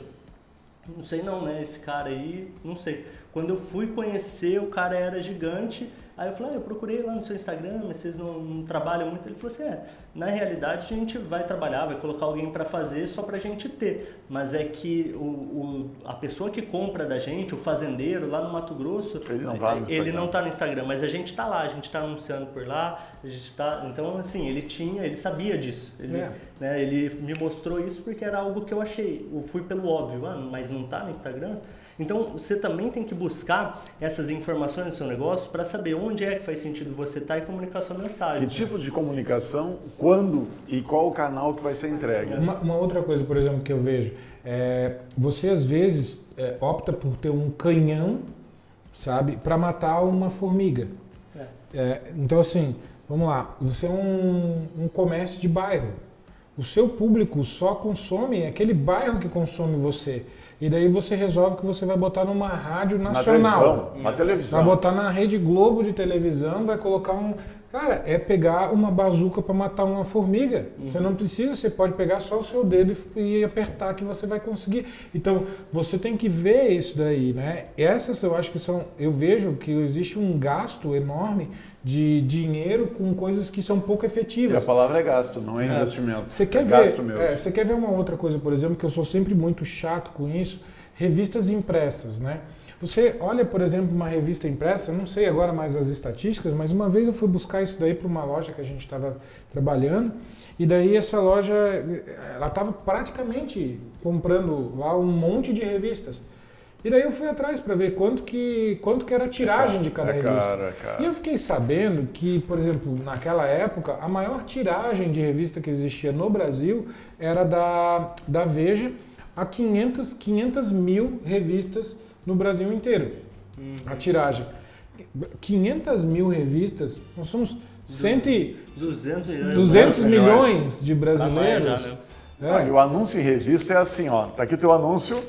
não sei não, né? Esse cara aí, não sei. Quando eu fui conhecer, o cara era gigante Aí eu falei, ah, eu procurei lá no seu Instagram, mas vocês não, não, trabalham muito. Ele falou assim, é, na realidade a gente vai trabalhar, vai colocar alguém para fazer só para a gente ter. Mas é que o, o, a pessoa que compra da gente, o fazendeiro lá no Mato Grosso, ele não está no, ele não tá no Instagram, mas a gente está lá, a gente está anunciando por lá, a gente tá, então assim, ele tinha, ele sabia disso. Ele, é. né, ele me mostrou isso porque era algo que eu achei. Eu fui pelo óbvio, ah, mas não está no Instagram? Então você também tem que buscar essas informações no seu negócio para saber onde é que faz sentido você estar tá e comunicar sua mensagem. Que tipo de comunicação, quando e qual o canal que vai ser entregue. Uma, uma outra coisa, por exemplo, que eu vejo, é, você às vezes é, opta por ter um canhão, sabe, para matar uma formiga. É. É, então assim, vamos lá, você é um, um comércio de bairro. O seu público só consome aquele bairro que consome você. E daí você resolve que você vai botar numa rádio nacional. Na televisão. Na televisão. Vai botar na Rede Globo de televisão, vai colocar um. Cara, é pegar uma bazuca para matar uma formiga. Uhum. Você não precisa, você pode pegar só o seu dedo e apertar que você vai conseguir. Então, você tem que ver isso daí, né? Essas eu acho que são. Eu vejo que existe um gasto enorme de dinheiro com coisas que são pouco efetivas. E a palavra é gasto, não é, é. investimento. Você quer é ver, gasto mesmo. É, você quer ver uma outra coisa, por exemplo, que eu sou sempre muito chato com isso, revistas impressas, né? Você olha, por exemplo, uma revista impressa, eu não sei agora mais as estatísticas, mas uma vez eu fui buscar isso daí para uma loja que a gente estava trabalhando, e daí essa loja, ela estava praticamente comprando lá um monte de revistas. E daí eu fui atrás para ver quanto que, quanto que era a tiragem de cada é revista. É. E eu fiquei sabendo que, por exemplo, naquela época, a maior tiragem de revista que existia no Brasil era da, da Veja a 500, 500 mil revistas no Brasil inteiro. Uhum. A tiragem. 500 mil revistas, nós somos 100, 200, 200 milhões de brasileiros. Já, né? é. o anúncio em revista é assim, ó, tá aqui o teu anúncio,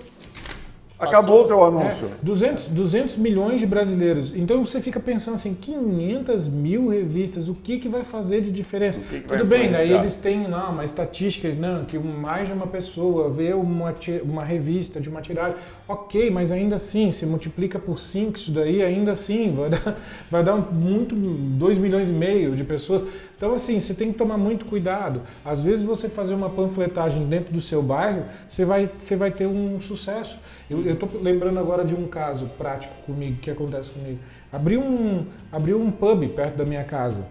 Acabou o teu anúncio. É, 200, 200 milhões de brasileiros. Então você fica pensando assim, 500 mil revistas, o que, que vai fazer de diferença? Que que Tudo bem, daí eles têm lá uma estatística, não, que mais de uma pessoa vê uma, uma revista de uma tiragem. Ok, mas ainda assim, se multiplica por 5 isso daí, ainda assim, vai dar, [laughs] vai dar muito, 2 milhões e meio de pessoas. Então assim, você tem que tomar muito cuidado. Às vezes você fazer uma panfletagem dentro do seu bairro, você vai, você vai ter um sucesso. Eu estou lembrando agora de um caso prático comigo, que acontece comigo. Abri um, abri um pub perto da minha casa.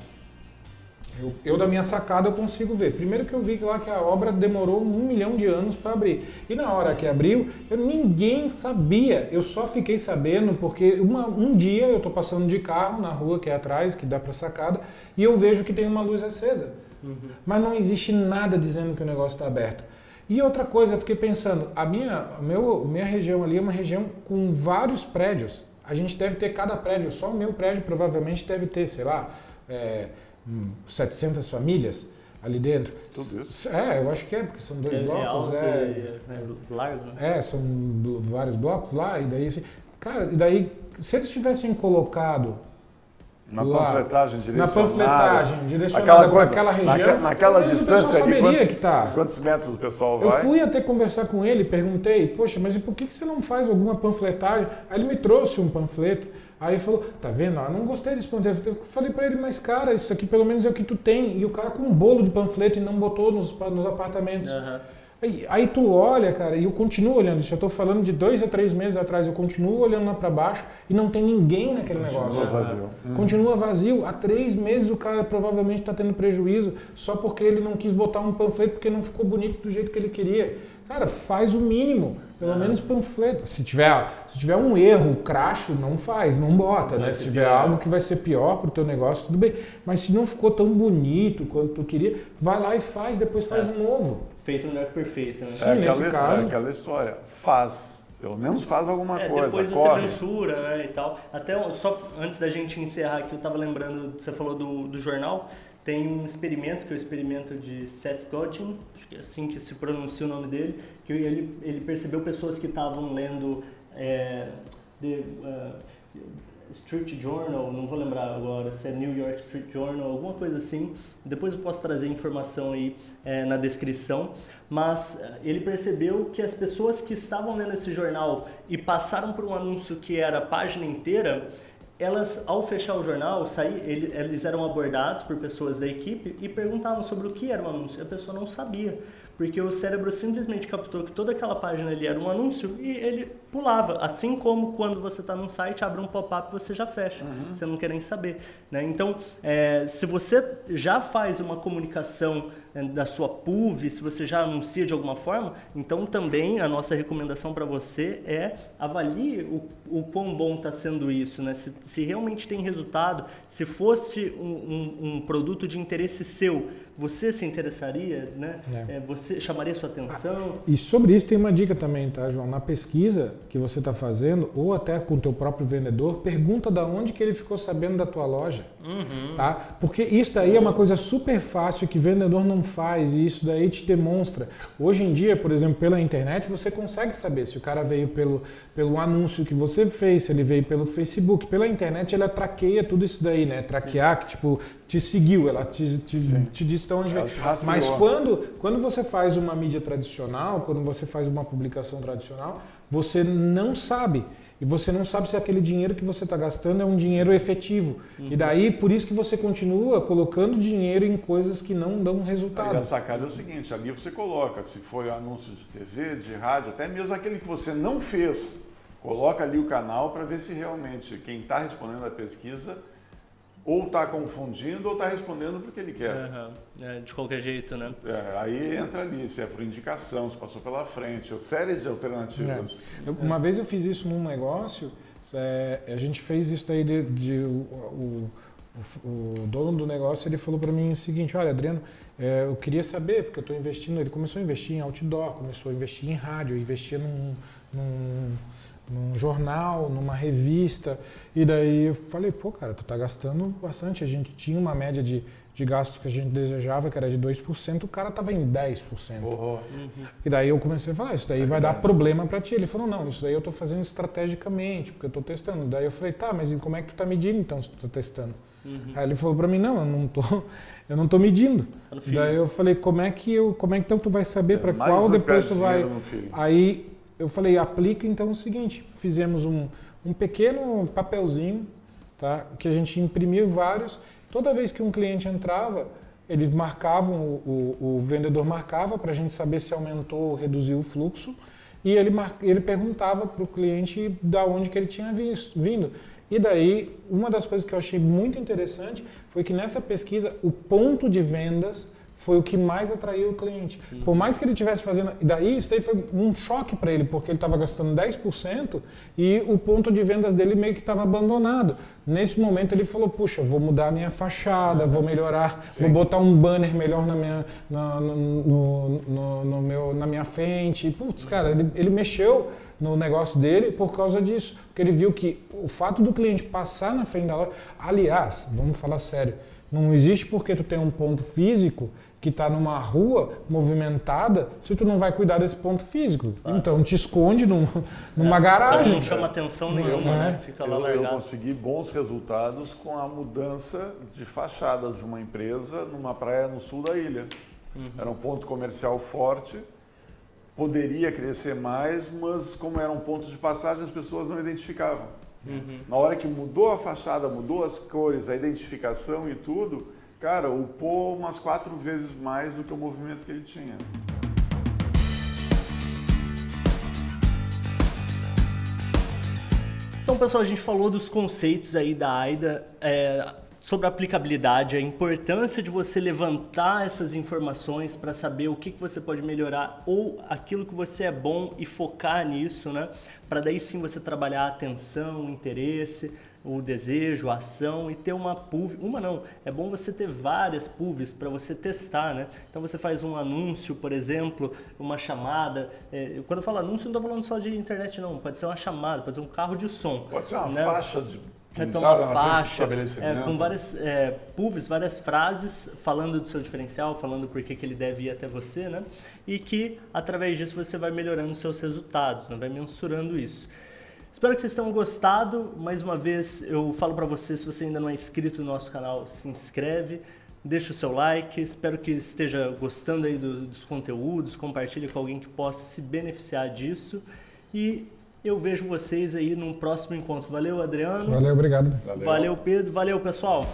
Eu, eu, da minha sacada eu consigo ver. Primeiro que eu vi que lá que a obra demorou um milhão de anos para abrir. E na hora que abriu, eu, ninguém sabia. Eu só fiquei sabendo porque uma- um dia eu estou passando de carro na rua que é atrás, que dá para sacada, e eu vejo que tem uma luz acesa. Mas não existe nada dizendo que o negócio está aberto. E outra coisa, eu fiquei pensando, a minha, a meu, minha região ali é uma região com vários prédios. A gente deve ter cada prédio, só o meu prédio provavelmente deve ter, sei lá, é, hum, 700 famílias ali dentro. Tudo isso? É, eu acho que é, porque são dois É, é blocos. alto é, e é largo. né? é, são vários blocos lá, e daí assim. Cara, e daí, se eles tivessem colocado Na Lá, panfletagem na direcionada. panfletagem direcionada aquela coisa, aquela região, naque- naquela o distância ali, quanto- que tá. Quantos metros o pessoal Eu vai? fui até conversar com ele, perguntei, poxa, mas e por que que você não faz alguma panfletagem? Aí ele me trouxe um panfleto, aí ele falou, tá vendo, ah, não gostei desse panfleto. Eu falei pra ele, mas cara, isso aqui pelo menos é o que tu tem. E o cara com um bolo de panfleto e não botou nos, nos apartamentos. Aham. Aí, aí tu olha, cara, e eu continuo olhando isso. Eu tô falando de dois a três meses atrás, eu continuo olhando lá pra baixo e não tem ninguém naquele negócio. Continua vazio. Continua vazio. Há três meses o cara provavelmente está tendo prejuízo só porque ele não quis botar um panfleto porque não ficou bonito do jeito que ele queria. Cara, faz o mínimo. Pelo menos panfleto. Se tiver, se tiver um erro, cracho, não faz, não bota, né? Vai Se ser tiver pior. algo que vai ser pior pro teu negócio, tudo bem. Mas se não ficou tão bonito quanto tu queria, vai lá e faz, depois faz É. um novo. Feito no melhor que perfeito, né? Sim, é, nesse aquela, caso- é aquela história. Faz. Pelo menos faz alguma É, coisa. depois você corre. mensura, né, e tal. Até só antes da gente encerrar aqui, eu tava lembrando, você falou do, do jornal, tem um experimento, que é o experimento de Seth Godin, é assim que se pronuncia o nome dele, que ele, ele percebeu pessoas que estavam lendo é, The uh, Street Journal, não vou lembrar agora se é New York Street Journal, alguma coisa assim. Depois eu posso trazer informação aí é, na descrição. Mas eh, ele percebeu que as pessoas que estavam lendo esse jornal e passaram por um anúncio que era página inteira, elas, ao fechar o jornal, ele- eles eram abordados por pessoas da equipe e perguntavam sobre o que era o anúncio. E a pessoa não sabia, porque o cérebro simplesmente captou que toda aquela página ali era um anúncio e ele pulava. Assim como quando você está num site, abre um pop-up e você já fecha, você não quer nem saber. Né? Então, eh, se você já faz uma comunicação da sua PUV, se você já anuncia de alguma forma, então também a nossa recomendação para você é avalie o, o quão bom está sendo isso, né? Se, se realmente tem resultado, se fosse um, um- um produto de interesse seu, você se interessaria, né? É. Eh, você chamaria sua atenção? E sobre isso tem uma dica também, tá, João? Na pesquisa que você está fazendo, ou até com o teu próprio vendedor, pergunta da onde que ele ficou sabendo da tua loja, tá? Porque isso daí é uma coisa super fácil que vendedor não faz e isso daí te demonstra. Hoje em dia, por exemplo, pela internet, você consegue saber se o cara veio pelo, pelo anúncio que você fez, se ele veio pelo Facebook. Pela internet, ela traqueia tudo isso daí, né? Traquear, que tipo, te seguiu, ela te, te, te disse de onde. Mas quando, quando você faz uma mídia tradicional, quando você faz uma publicação tradicional, você não sabe. E você não sabe se aquele dinheiro que você está gastando é um dinheiro efetivo. E daí, por isso que você continua colocando dinheiro em coisas que não dão Aí resultado. a sacada é o seguinte, ali você coloca, se foi anúncio de TV, de rádio, até mesmo aquele que você não fez, coloca ali o canal para ver se realmente quem está respondendo a pesquisa ou está confundindo ou está respondendo porque ele quer. Aham. É, de qualquer jeito, né? É, aí entra ali, se é por indicação, se passou pela frente, ou série de alternativas. Eu- uma vez eu fiz isso num negócio, é, a gente fez isso aí de, de- o, o- o- o dono do negócio ele falou para mim o seguinte, olha Adriano, é, eu queria saber, porque eu estou investindo, ele começou a investir em outdoor, começou a investir em rádio, investia num, num, num jornal, numa revista. E daí eu falei, pô, cara, tu tá gastando bastante. A gente tinha uma média de, de gasto que a gente desejava, que era de 2%, o cara tava em 10%. Uhum. E daí eu comecei a falar, isso daí é vai verdade. dar problema para ti. Ele falou, não, isso daí eu tô fazendo estrategicamente, porque eu tô testando. Daí eu falei, tá, mas como é que tu tá medindo então se tu tá testando? Uhum. Aí ele falou para mim, não, eu não tô, eu não tô medindo. Tá daí eu falei, como é que eu, como é que então tu vai saber é, para qual depois tu vai? Aí eu falei, aplica então o seguinte, fizemos um, um pequeno papelzinho, tá? Que a gente imprimiu vários. Toda vez que um cliente entrava, eles marcavam, o, o, o vendedor marcava para a gente saber se aumentou ou reduziu o fluxo. E ele, mar, ele perguntava para o cliente da onde que ele tinha visto, vindo. E daí, uma das coisas que eu achei muito interessante foi que nessa pesquisa, o ponto de vendas foi o que mais atraiu o cliente. Uhum. Por mais que ele estivesse fazendo. E daí, isso daí foi um choque para ele, porque ele estava gastando 10% e o ponto de vendas dele meio que estava abandonado. Nesse momento, ele falou: Puxa, vou mudar a minha fachada, vou melhorar, Sim. vou botar um banner melhor na minha, na, no, no, no, meu, na minha frente. Putz, cara, ele, ele mexeu no negócio dele por causa disso. Porque ele viu que o fato do cliente passar na frente da loja. Aliás, vamos falar sério. Não existe porque tu tem um ponto físico que está numa rua movimentada se tu não vai cuidar desse ponto físico. Claro. Então te esconde num, numa é, garagem. Não chama atenção nenhuma, é. né? Fica lá eu, largado. Eu consegui bons resultados com a mudança de fachada de uma empresa numa praia no sul da ilha. Uhum. Era um ponto comercial forte, poderia crescer mais, mas como era um ponto de passagem, as pessoas não identificavam. Uhum. Na hora que mudou a fachada, mudou as cores, a identificação e tudo, cara, upou umas quatro vezes mais do que o movimento que ele tinha. Então, pessoal, a gente falou dos conceitos aí da AIDA. É, sobre a aplicabilidade, a importância de você levantar essas informações para saber o que, que você pode melhorar ou aquilo que você é bom e focar nisso, né? Para daí sim você trabalhar a atenção, o interesse, o desejo, a ação e ter uma PUV. Uma não, é bom você ter várias PUVs para você testar, né? Então você faz um anúncio, por exemplo, uma chamada. É, quando eu falo anúncio, não estou falando só de internet, não. Pode ser uma chamada, pode ser um carro de som. Pode ser uma né? faixa de Pode ser uma faixa é, com várias é, PUVs, várias frases falando do seu diferencial, falando por que, que ele deve ir até você, né? E que através disso você vai melhorando seus resultados, né? vai mensurando isso. Espero que vocês tenham gostado. Mais uma vez, eu falo para você, se você ainda não é inscrito no nosso canal, se inscreve, deixa o seu like. Espero que esteja gostando aí do, dos conteúdos, compartilhe com alguém que possa se beneficiar disso. E eu vejo vocês aí num próximo encontro. Valeu, Adriano. Valeu, obrigado. Valeu, valeu Pedro. Valeu, pessoal.